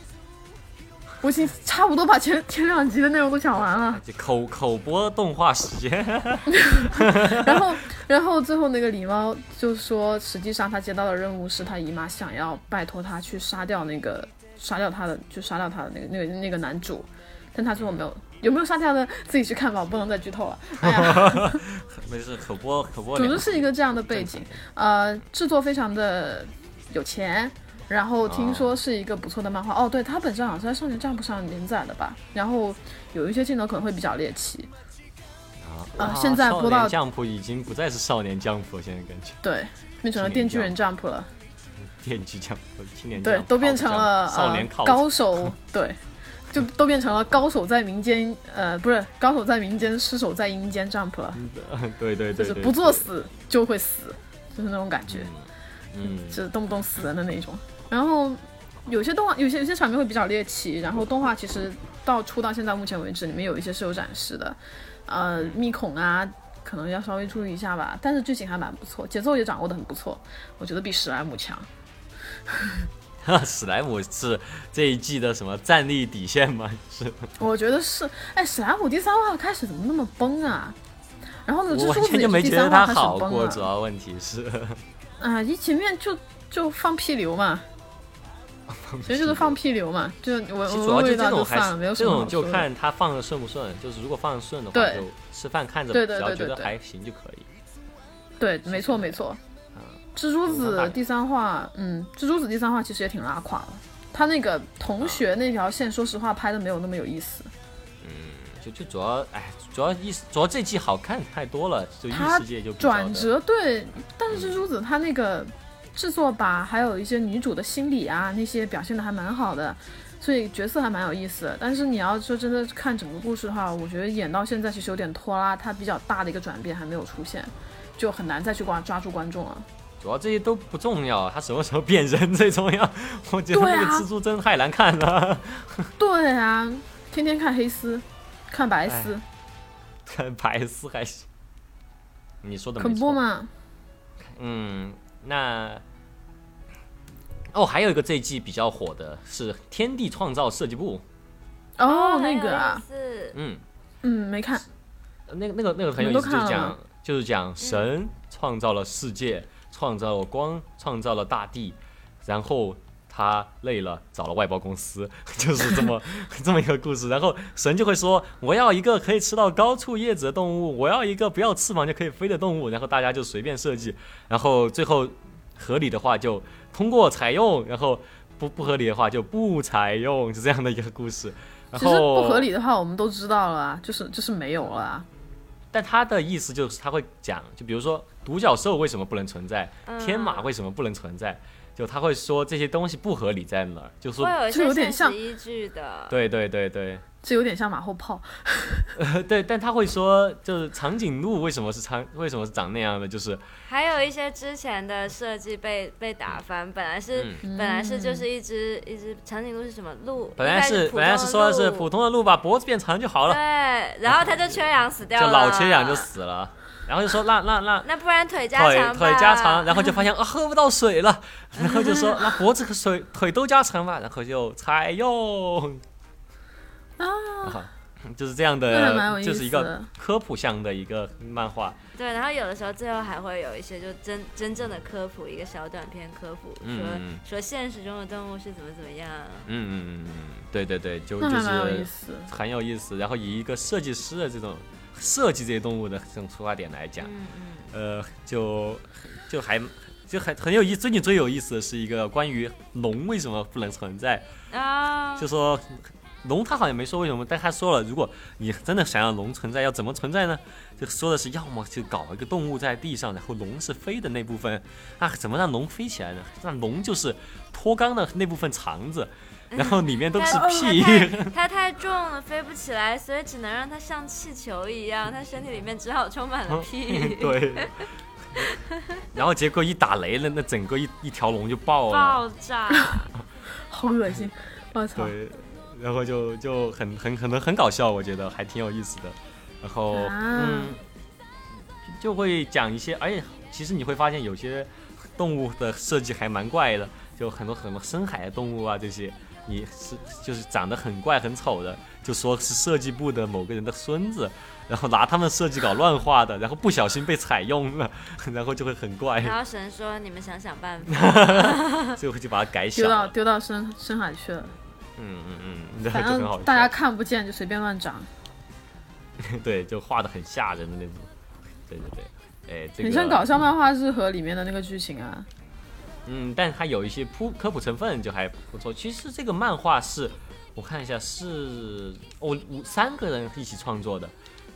我已经差不多把前前两集的内容都讲完了。口口播动画时间，然后，然后最后那个狸猫就说，实际上他接到的任务是他姨妈想要拜托他去杀掉那个杀掉他的，就杀掉他的那个那个那个男主，但他最后没有，有没有杀掉的？自己去看吧，我不能再剧透了。哎呀，没事，可播可播总两之是一个这样的背景，呃，制作非常的有钱。然后听说是一个不错的漫画哦，对，它本身好像是在少年 Jump 上连载的吧。然后有一些镜头可能会比较猎奇，啊啊现在播到少年 Jump 已经不再是少年 Jump，了现在感觉对，变成了电锯人 Jump 了。电锯 Jump、青年对，都变成了少年呃高手，对，就都变成了高手在民间，呃，不是高手在民间，失手在阴间 Jump 了，对 对对，对就是不作，死就会死，就是那种感觉，嗯，就是动不动死人的那种。然后有些动画，有些有些场面会比较猎奇，然后动画其实到出到现在目前为止，里面有一些是有展示的，呃，密孔啊。可能要稍微注意一下吧，但是剧情还蛮不错，节奏也掌握的很不错，我觉得比史莱姆强。史莱姆是这一季的什么战力底线吗？是，我觉得是，哎，史莱姆第三话开始怎么那么崩啊？然后呢，蜘蛛子也就是没觉得他第三话开始好过，崩了主要问题是，啊！一前面就就放屁流嘛，其实就是放屁流嘛，就我其实主要就我味道这种还就算了，没有是这种就。看他放的顺不顺，就是如果放的顺的话，对就吃饭看着，对只要觉得还行就可以。对，没错没错。蜘蛛子第三话，嗯，蜘蛛子第三话其实也挺拉垮的。他那个同学那条线，说实话拍的没有那么有意思。嗯就就主要，哎，主要意思，主要这季好看太多了，就异他世界就转折对，但是蜘蛛子他那个制作吧，还有一些女主的心理啊，那些表现的还蛮好的，所以角色还蛮有意思的。但是你要说真的看整个故事的话，我觉得演到现在其实有点拖拉，它比较大的一个转变还没有出现，就很难再去抓抓住观众了。主要这些都不重要，他什么时候变人最重要。我觉得那个蜘蛛真的太难看了，对啊，天天看黑丝，看白丝，看白丝还行。你说的可没错。不嘛？嗯，那哦，还有一个这一季比较火的是《天地创造设计部》。哦，那个啊，嗯，嗯，没看。那个那个那个很有意思，就是讲就是讲神创造了世界，创造了光，创造了大地，然后他累了，找了外包公司，就是这么 这么一个故事。然后神就会说：“我要一个可以吃到高处叶子的动物，我要一个不要翅膀就可以飞的动物。”然后大家就随便设计，然后最后合理的话就通过采用，然后不不合理的话就不采用，是这样的一个故事。然后不合理的话，我们都知道了，就是就是没有了。但他的意思就是他会讲，就比如说独角兽为什么不能存在，嗯天马为什么不能存在，就他会说这些东西不合理在哪儿，就说这有一就有点像依据的。对对对对，这有点像马后炮。呃对，但他会说就是长颈鹿为什么是长为什么是长那样的，就是还有一些之前的设计被被打翻，本来是、嗯。本来是就是一只一只长颈鹿是什么鹿？本来是本来是说的是普通的鹿把脖子变长就好了，对，然后它就缺氧死掉了。就，老缺氧就死了，然后就说那那那。那不然腿加腿长吧。腿加长，然后就发现啊喝不到水了，然后就说 那脖子和水腿都加长吧，然后就采用啊就是这样的，就是一个科普向的一个漫画。对，然后有的时候最后还会有一些就真真正的科普，一个小短片科普，嗯说嗯说现实中的动物是怎么怎么样。嗯嗯嗯嗯，对对对，就就是思。很有意思。然后以一个设计师的这种设计这些动物的这种出发点来讲，嗯嗯，呃，就就还就很很有意。最近最有意思的是一个关于龙为什么不能存在，啊，就说龙他好像没说为什么，但他说了，如果你真的想要龙存在，要怎么存在呢？就说的是要么就搞一个动物在地上，然后龙是飞的那部分，啊，怎么让龙飞起来呢？让龙就是脱肛的那部分肠子，然后里面都是屁。它太它太重了，飞不起来，所以只能让它像气球一样，它身体里面只好充满了屁。对。然后结果一打雷了，那整个一一条龙就爆了。爆炸，好恶心！我操！对，然后就就很很可能很搞笑，我觉得还挺有意思的。然后、啊嗯，就会讲一些，而且其实你会发现有些动物的设计还蛮怪的，就很多很多深海的动物啊这些，你是就是长得很怪很丑的，就说是设计部的某个人的孙子。然后拿他们设计稿乱画的，然后不小心被采用了，然后就会很怪，然后神说：“你们想想办法。所以我就把它改小丢到。丢到深深海去了，嗯嗯嗯，然反。正大家看不见就随便乱长，对，就画的很吓人的那种。对对对，哎，这个很像搞笑漫画是和里面的那个剧情啊。嗯，但它有一些铺科普成分就还不错。其实这个漫画是，我看一下是哦五三个人一起创作的，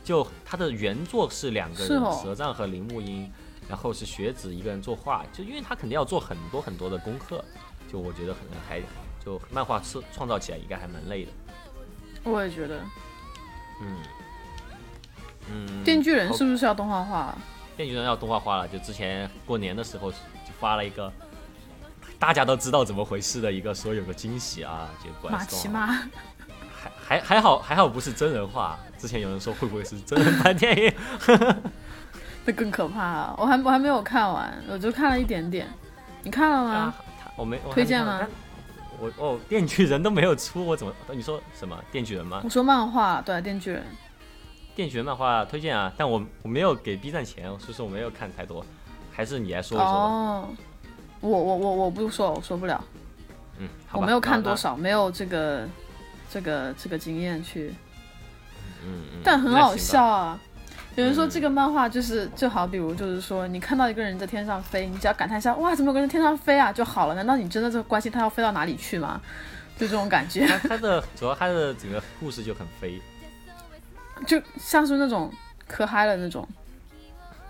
就它的原作是两个人，蛇杖和铃木英，然后是学子一个人作画，就因为他肯定要做很多很多的功课，就我觉得可能还就漫画是创造起来应该还蛮累的。我也觉得，嗯嗯，电锯人是不是要动画化？电锯人要动画化了，就之前过年的时候就发了一个。大家都知道怎么回事的一个，说有个惊喜啊，结果马奇马，还还还好还好不是真人化，之前有人说会不会是真人版电影？那更可怕了。我还我还没有看完，我就看了一点点。你看了吗啊？，我没我推荐吗我哦，电锯人都没有出，我怎么？你说什么电锯人吗我？说漫画，对，电锯人。电锯人漫画推荐啊，但我我没有给 B 站钱，所以说我没有看太多，还是你来说一说吧。哦，我我我我不说，我说不了，嗯，好吧我没有看多。少，没有这个这个这个经验去，嗯嗯，但很好。笑啊。有人说嗯这个漫画就是就好，比如就是说，你看到一个人在天上飞，你只要感叹一下，哇，怎么有个人天上飞啊就好了？难道你真的这关心他要飞到哪里去吗？就这种感觉，他 他的主要他的整个故事就很飞，就像是那种可嗨了那种，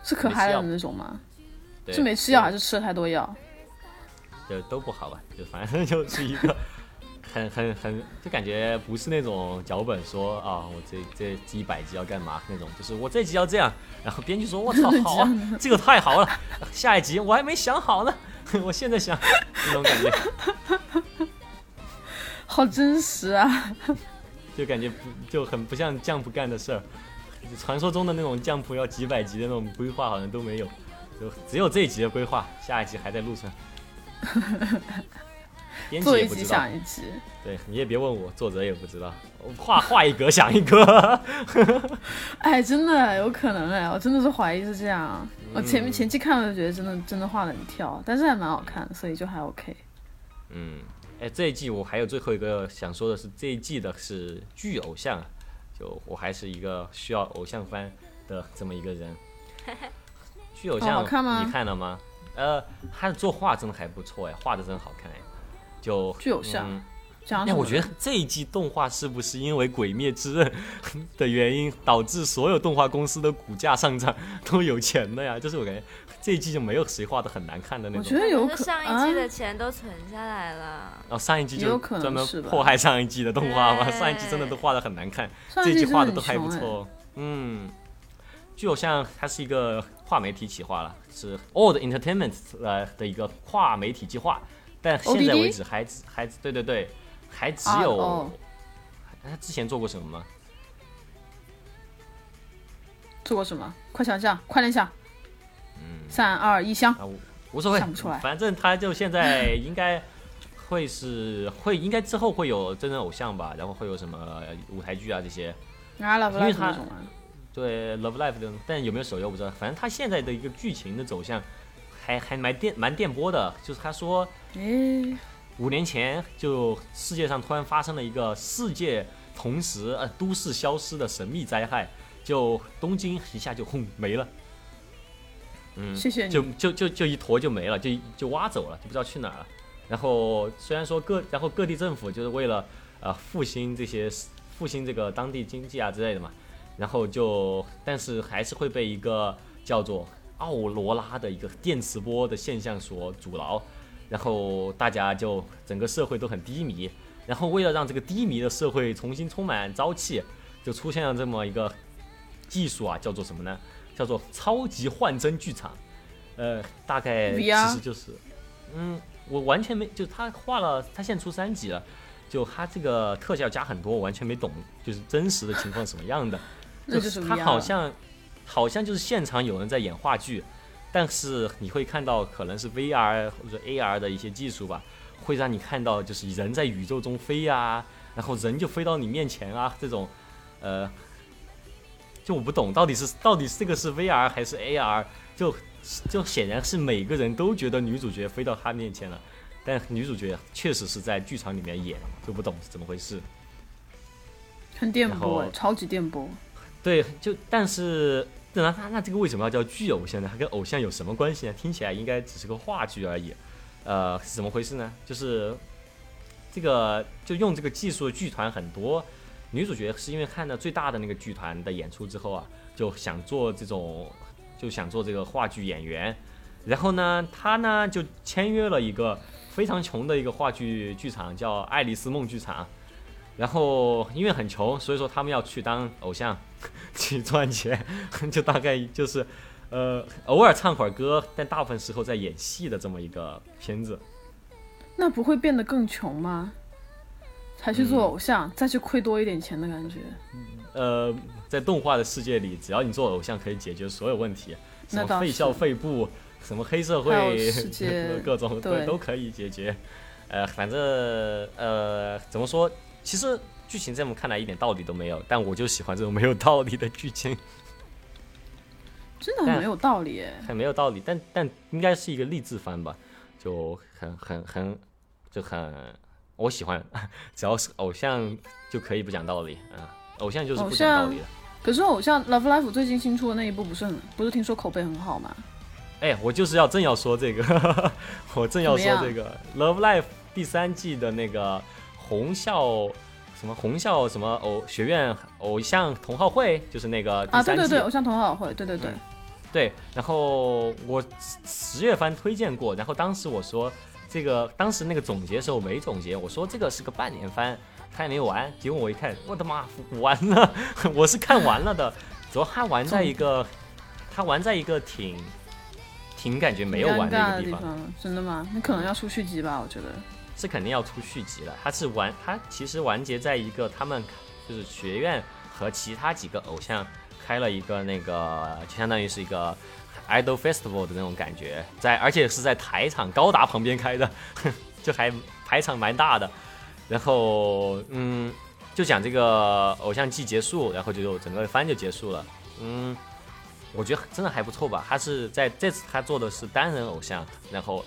是可嗨了的那种吗？对是没吃药还是吃了太多药？就都不好吧，就反正就是一个很很很，就感觉不是那种脚本说啊，我这这这一百集要干嘛？那种，就是我这集要这样，然后编剧说我操 好啊，这个太好了，下一集我还没想好呢，我现在想那种感觉，好真实啊！就感觉不就很不像酱谱干的事儿，传说中的那种酱谱要几百集的那种规划好像都没有，就只有这一集的规划，下一集还在路上。编辑做一集也不知道，想一集，对你也别问我，作者也不知道，画画一格想一格。哎，真的有可能哎，我真的是怀疑是这样啊。我前面嗯前期看了就觉得真的真的画的很跳，但是还蛮好看的，所以就还 OK。嗯，哎，这一季我还有最后一个想说的是，这一季的是剧偶像，就我还是一个需要偶像番的这么一个人。剧偶哦像、好看吗你看了吗？呃，他的作画真的还不错哎，画的真好看哎。就巨偶像嗯讲什么？哎，我觉得这一季动画是不是因为《鬼灭之刃》的原因，导致所有动画公司的股价上涨都有钱了呀？就是我感觉这一季就没有谁画的很难看的那种。我觉得有可能上一季的钱都存下来了。然后上一季就有可能专门迫害上一季的动画嘛，上一季真的都画的很难看，上这一季画的都还不。错。嗯，巨偶像它是一个跨媒体企划了，是 Old Entertainment 呃的一个跨媒体计划，但现在为止还只还对对对，还只有啊哦他之前做过什么吗？做过什么？快想想，快点想。嗯，三二一，香。啊，无无所谓想不出来，反正他就现在应该会是会应该之后会有真人偶像吧，然后会有什么舞台剧啊这些，啊，Love 因为 Live 那种啊，对 Love Life，的，但有没有手游不知道。反正他现在的一个剧情的走向还还蛮电蛮电波的，就是他说诶，五年前就世界上突然发生了一个世界同时呃都市消失的神秘灾害，就东京一下就轰没了。嗯，谢谢你就就就就一坨就没了，就就挖走了，就不知道去哪儿了。然后虽然说各然后各地政府就是为了呃复兴这些复兴这个当地经济啊之类的嘛，然后就但是还是会被一个叫做奥罗拉的一个电磁波的现象所阻挠，然后大家就整个社会都很低迷。然后为了让这个低迷的社会重新充满朝气，就出现了这么一个技术啊，叫做什么呢？叫做超级幻真剧场。呃，大概其实就是，嗯，我完全没，就他画了，他现在出三集了，就他这个特效加很多，我完全没懂，就是真实的情况什么样的。那就是他好像好像就是现场有人在演话剧，但是你会看到可能是 VR 或者 AR 的一些技术吧，会让你看到就是人在宇宙中飞呀、然后人就飞到你面前啊，这种，呃，就我不懂到底是到底这个是 VR 还是 AR，就就显然是每个人都觉得女主角飞到他面前了，但女主角确实是在剧场里面演，就不懂是怎么回事。很电波哎，超级电波。对，就但是那那那这个为什么要叫剧偶像呢？它跟偶像有什么关系呢？听起来应该只是个话剧而已。呃，是怎么回事呢？就是这个就用这个技术的剧团很多，女主角是因为看了最大的那个剧团的演出之后啊，就想做这种就想做这个话剧演员，然后呢，她呢就签约了一个非常穷的一个话剧剧场，叫爱丽丝梦剧场。然后因为很穷，所以说他们要去当偶像，去赚钱，就大概就是，呃，偶尔唱会儿歌，但大部分时候在演戏的这么一个片子。那不会变得更穷吗？才去嗯做偶像，再去亏多一点钱的感觉。呃，在动画的世界里，只要你做偶像，可以解决所有问题，什么废校是废部，什么黑社会世界，各种对都可以解决。呃，反正呃，怎么说？其实剧情在我们看来一点道理都没有，但我就喜欢这种没有道理的剧情。真的很没有道理哎。很没有道理，但但应该是一个励志番吧，就很很很就很我喜欢，只要是偶像就可以不讲道理啊，偶像就是不讲道理的。可是偶像 Love Life 最近新出的那一部不是很，不是听说口碑很好吗？哎，我就是要正要说这个，我正要说这个《Love Life》第三季的那个红校什么红校什么偶学院偶像同好会，就是那个第啊。对对对，偶像同好会，对对对，嗯对，然后我十月番推荐过，然后当时我说这个，当时那个总结的时候没总结，我说这个是个半年番，他也没完。结果我一看，我的妈，完了，我是看完了的。主要他玩在一个，他玩在一个挺挺感觉没有完挺尴尬的一个地方，真的吗？你可能要出续集吧，我觉得。是肯定要出续集了。他是完，他其实完结在一个他们就是学院和其他几个偶像开了一个那个，就相当于是一个 idol festival 的那种感觉，在而且是在台场高达旁边开的，就还排场蛮大的。然后嗯，就讲这个偶像季结束，然后就整个番就结束了。嗯，我觉得真的还不错吧。他是在这次他做的是单人偶像，然后。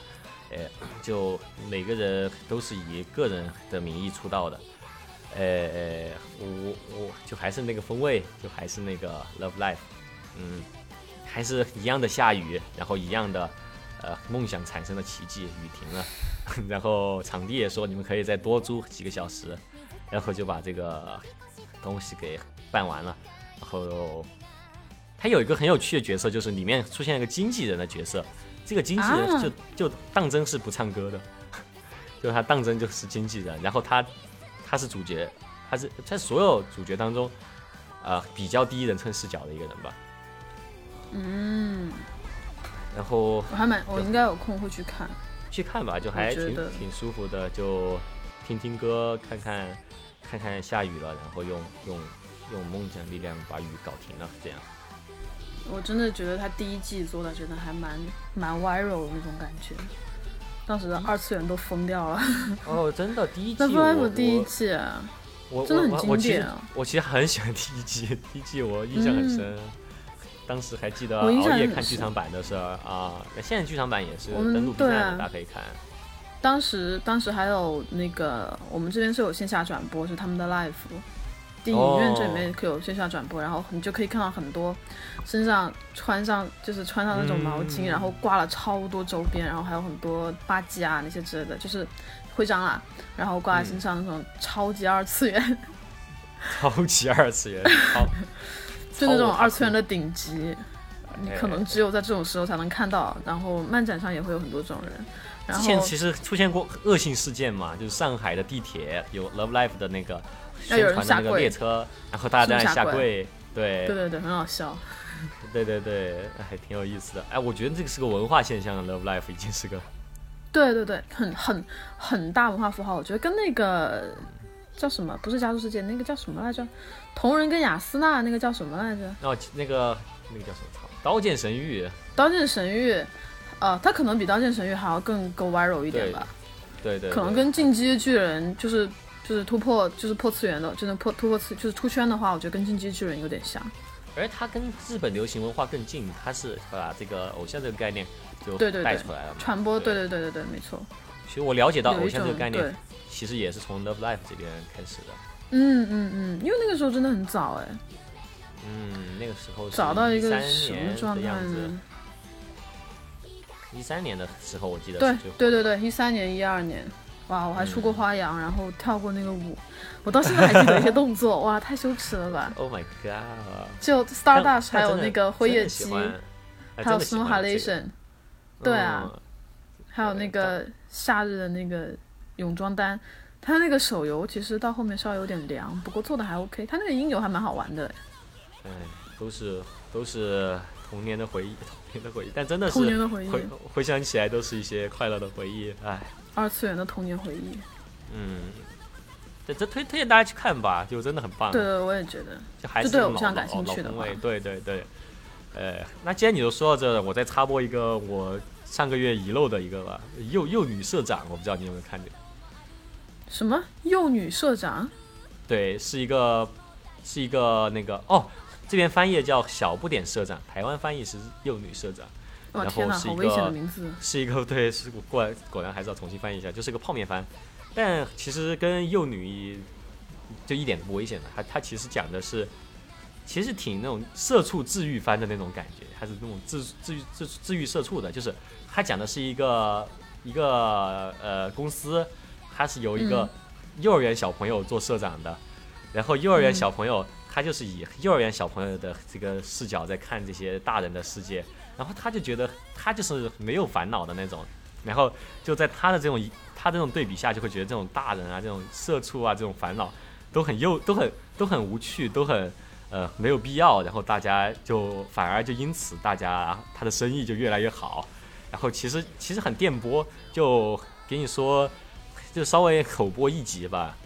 呃，就每个人都是以个人的名义出道的，呃，我我就还是那个风味，就还是那个 Love Life，嗯，还是一样的下雨，然后一样的呃梦想产生的奇迹，雨停了，然后场地也说你们可以再多租几个小时，然后就把这个东西给办完了，然后他有一个很有趣的角色，就是里面出现一个经纪人的角色。这个经纪人啊就、就当真是不唱歌的，就他当真就是经纪人，然后他他是主角，他是在所有主角当中，呃比较第一人称视角的一个人吧。嗯，然后我还蛮，我应该有空会去看。去看吧，就还挺挺舒服的，就听听歌，看看看看下雨了，然后用用用梦想力量把雨搞停了，这样。我真的觉得他第一季做的真的还蛮蛮 viral 的那种感觉，当时的二次元都疯掉了。哦，真的第一季第一我季啊，我真的很经典啊。我其实很喜欢第一季，第一季我印象很深。当时还记得熬夜看剧场版的事儿啊，那现在剧场版也是登录 B 对站的，啊大家可以看。当时当时还有那个，我们这边是有线下转播，是他们的 live。电影院这里面可有线下转播，然后你就可以看到很多身上穿上就是穿上那种毛巾，嗯。然后挂了超多周边，然后还有很多吧唧啊那些之类的，就是徽章啦，然后挂在身上那种超级二次元，超级二次元，超就那种二次元的顶级，你可能哎只有在这种时候才能看到。然后漫展上也会有很多这种人，然后之前其实出现过恶性事件嘛，就是上海的地铁有 Love Life 的那个宣传的那个列车，然后大家在那下跪，对对对对，很好笑。对 对对，还挺有意思的。哎，我觉得这个是个文化现象，Love Life 已经是个对对对，很很很大文化符号，我觉得跟那个叫什么，不是加速世界，那个叫什么来着？同人跟雅斯娜那个叫什么来着？哦，那个那个叫什么？操，刀剑神域，刀剑神域，呃，它可能比刀剑神域还要更 go viral 一点吧，对对，可能跟进击的巨人就是就是突破就是破次元的，就是破突破次就是出圈的话，我觉得跟进击的巨人有点像。而它跟日本流行文化更近，它是把这个偶像这个概念就带出来了嘛，传播，对对。对对对对，没错。其实我了解到偶像这个概念，，其实也是从 Love Life 这边开始的。嗯嗯嗯，因为那个时候真的很早哎，嗯，那个时候是找到一个13什么状态？一三年的时候，我记得对对对对，一三年、一二年，哇，我还出过花样，然后跳过那个舞，我到现在还记得一些 动作，哇，太羞耻了吧！Oh my god！就 Stardust 还有那个辉夜姬，还有 Snow Halation，对啊嗯还有那个夏日的那个泳装单，它那个手游其实到后面稍微有点凉，不过做的还 OK，它那个音游还蛮好玩的，哎，都是都是童年的回忆，童年的回忆，但真的童年是的回忆，回回想起来都是一些快乐的回忆，哎，二次元的童年回忆。嗯，这这推推荐大家去看吧，就真的很棒，对对，我也觉得，就还是对偶像感兴趣的话对对对，呃，那既然你都说到这了，我再插播一个我上个月遗漏的一个吧，幼幼女社长，我不知道你有没有看见。什么幼女社长？对，是一个是一个那个哦，这边翻译叫小不点社长，台湾翻译是幼女社长，然后是一好危险的个名字！是一个对，是过来果然还是要重新翻译一下，就是个泡面番，但其实跟幼女就一点都不危险的，它它其实讲的是。其实挺那种社畜治愈番的那种感觉，还是那种治治愈治治愈社畜的，就是它讲的是一个一个呃公司，它是由一个幼儿园小朋友做社长的，然后幼儿园嗯小朋友他就是以幼儿园小朋友的这个视角在看这些大人的世界，然后他就觉得他就是没有烦恼的那种，然后就在他的这种他这种对比下，就会觉得这种大人啊、这种社畜啊、这种烦恼都很幼、都很都很无趣、都很呃没有必要，然后大家就反而就因此大家他的生意就越来越好，然后其实其实很电波，就给你说就稍微口播一集吧，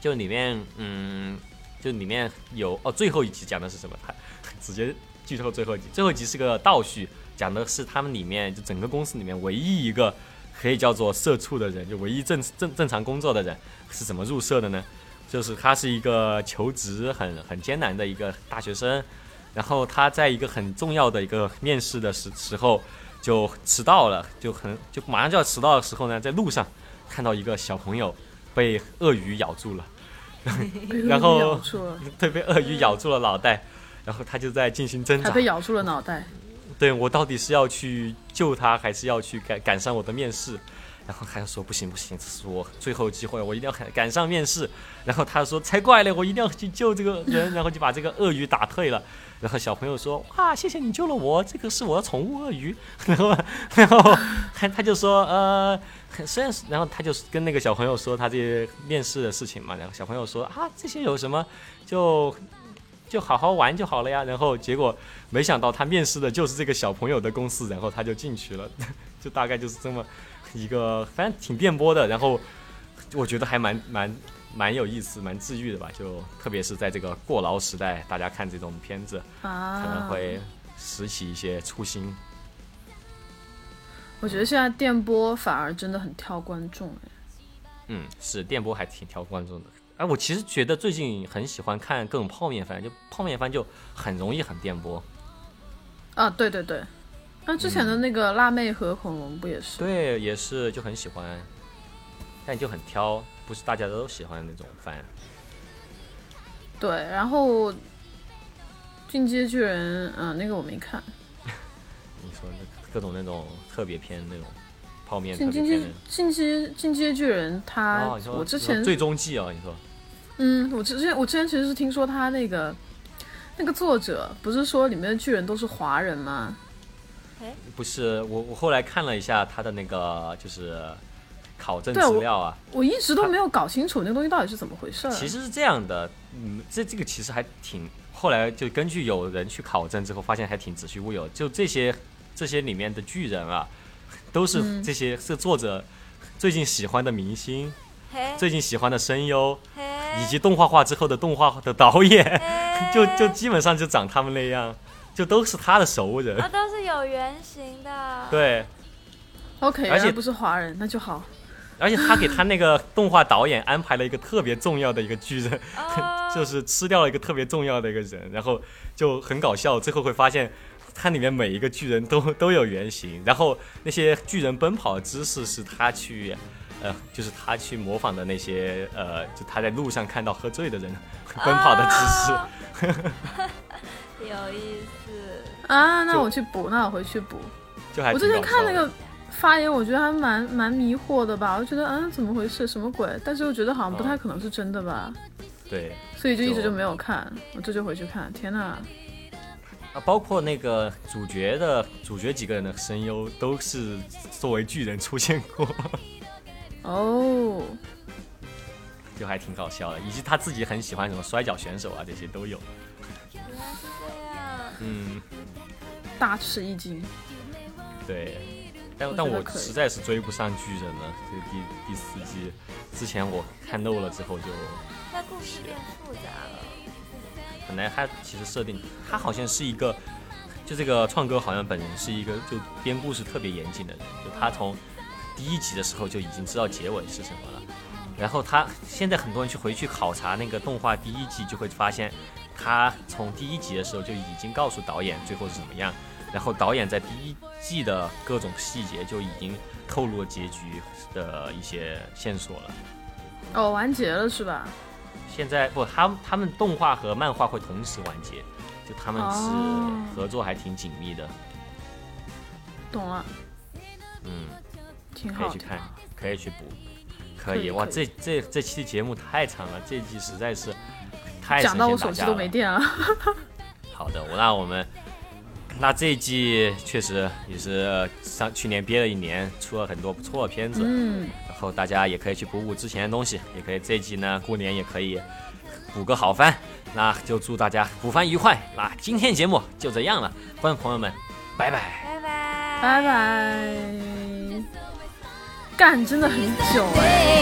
就里面嗯。就里面有哦，最后一集讲的是什么？他直接剧透最后一集。最后一集是个倒叙，讲的是他们里面就整个公司里面唯一一个可以叫做社畜的人，就唯一正正正常工作的人是怎么入社的呢？就是他是一个求职很很艰难的一个大学生，然后他在一个很重要的一个面试的时时候就迟到了，就很就马上就要迟到的时候呢，在路上看到一个小朋友被鳄鱼咬住了。然后 对，被鳄鱼咬住了脑袋，然后他就在进行挣扎。还被咬住了脑袋。对我到底是要去救他，还是要去赶赶上我的面试？然后他就说不行不行，这是我最后机会，我一定要赶赶上面试。然后他说才怪嘞，我一定要去救这个人，然后就把这个鳄鱼打退了。然后小朋友说哇，谢谢你救了我，这个是我的宠物鳄鱼。然后然后他他就说呃，虽然是，然后他就跟那个小朋友说他这些面试的事情嘛。然后小朋友说啊，这些有什么就。就好好玩就好了呀，然后结果没想到他面试的就是这个小朋友的公司，然后他就进去了，就大概就是这么一个，反正挺电波的，然后我觉得还蛮蛮蛮有意思，蛮治愈的吧，就特别是在这个过劳时代，大家看这种片子啊，可能会拾起一些初心。我觉得现在电波反而真的很挑观众哎。嗯，是电波还挺挑观众的，哎，我其实觉得最近很喜欢看各种泡面番，就泡面番就很容易很电波。啊，对对对，那之前的那个辣妹和恐龙不也是？对，也是就很喜欢，但就很挑，不是大家都喜欢的那种番。对，然后进阶巨人，嗯，那个我没看。你说那各种那种特别偏那种泡面进阶进阶进阶巨人，他我之前最终季啊，你说。嗯，我之前我之前其实是听说他那个那个作者不是说里面的巨人都是华人吗？哎，不是，我我后来看了一下他的那个就是考证资料啊，我一直都没有搞清楚那个东西到底是怎么回事。其实是这样的，嗯，这这个其实还挺，后来就根据有人去考证之后，发现还挺子虚乌有。就这些这些里面的巨人啊，都是这些是作者最近喜欢的明星，最近喜欢的声优。以及动画化之后的动画的导演，就就基本上就长他们那样，就都是他的熟人。啊，都是有原型的。对，OK，而且不是华人，那就好。而且他给他那个动画导演安排了一个特别重要的一个巨人，就是吃掉了一个特别重要的一个人，然后就很搞笑。最后会发现，它里面每一个巨人都都有原型，然后那些巨人奔跑的姿势是他去。呃，就是他去模仿的那些，呃，就他在路上看到喝醉的人 奔跑的姿势，有意思啊！那我去补，那我回去补。就还我之前看那个发言，我觉得还蛮蛮迷惑的吧？我觉得，嗯，怎么回事？什么鬼？但是又觉得好像不太可能是真的吧？对，所以就一直就没有看。我这就回去看。天哪！啊，包括那个主角的主角几个人的声优都是作为巨人出现过。哦，就还挺搞笑的，以及他自己很喜欢什么摔跤选手啊，这些都有。原来是这样。嗯，大吃一惊。对，但但我实在是追不上巨人了，这第第四季之前我看漏了之后就。那故事变复杂了。本来他其实设定，他好像是一个，就这个创哥好像本人是一个就编故事特别严谨的人，就他从。第一集的时候就已经知道结尾是什么了，然后他现在很多人去回去考察那个动画第一季，就会发现他从第一集的时候就已经告诉导演最后是怎么样，然后导演在第一季的各种细节就已经透露了结局的一些线索了。哦，完结了是吧？现在不，他他们动画和漫画会同时完结，就他们是合作还挺紧密的。懂了。嗯。可以去看，可以去补，可以哇！这这这期节目太长了，这季实在是太讲到我手机都没电了。好的，那我们那这一季确实也是上去年憋了一年，出了很多不错的片子。嗯。然后大家也可以去补补之前的东西，也可以这一季呢过年也可以补个好番。那就祝大家补番愉快。那今天节目就这样了，观众朋友们，拜拜，拜拜，拜拜。干真的很久哎。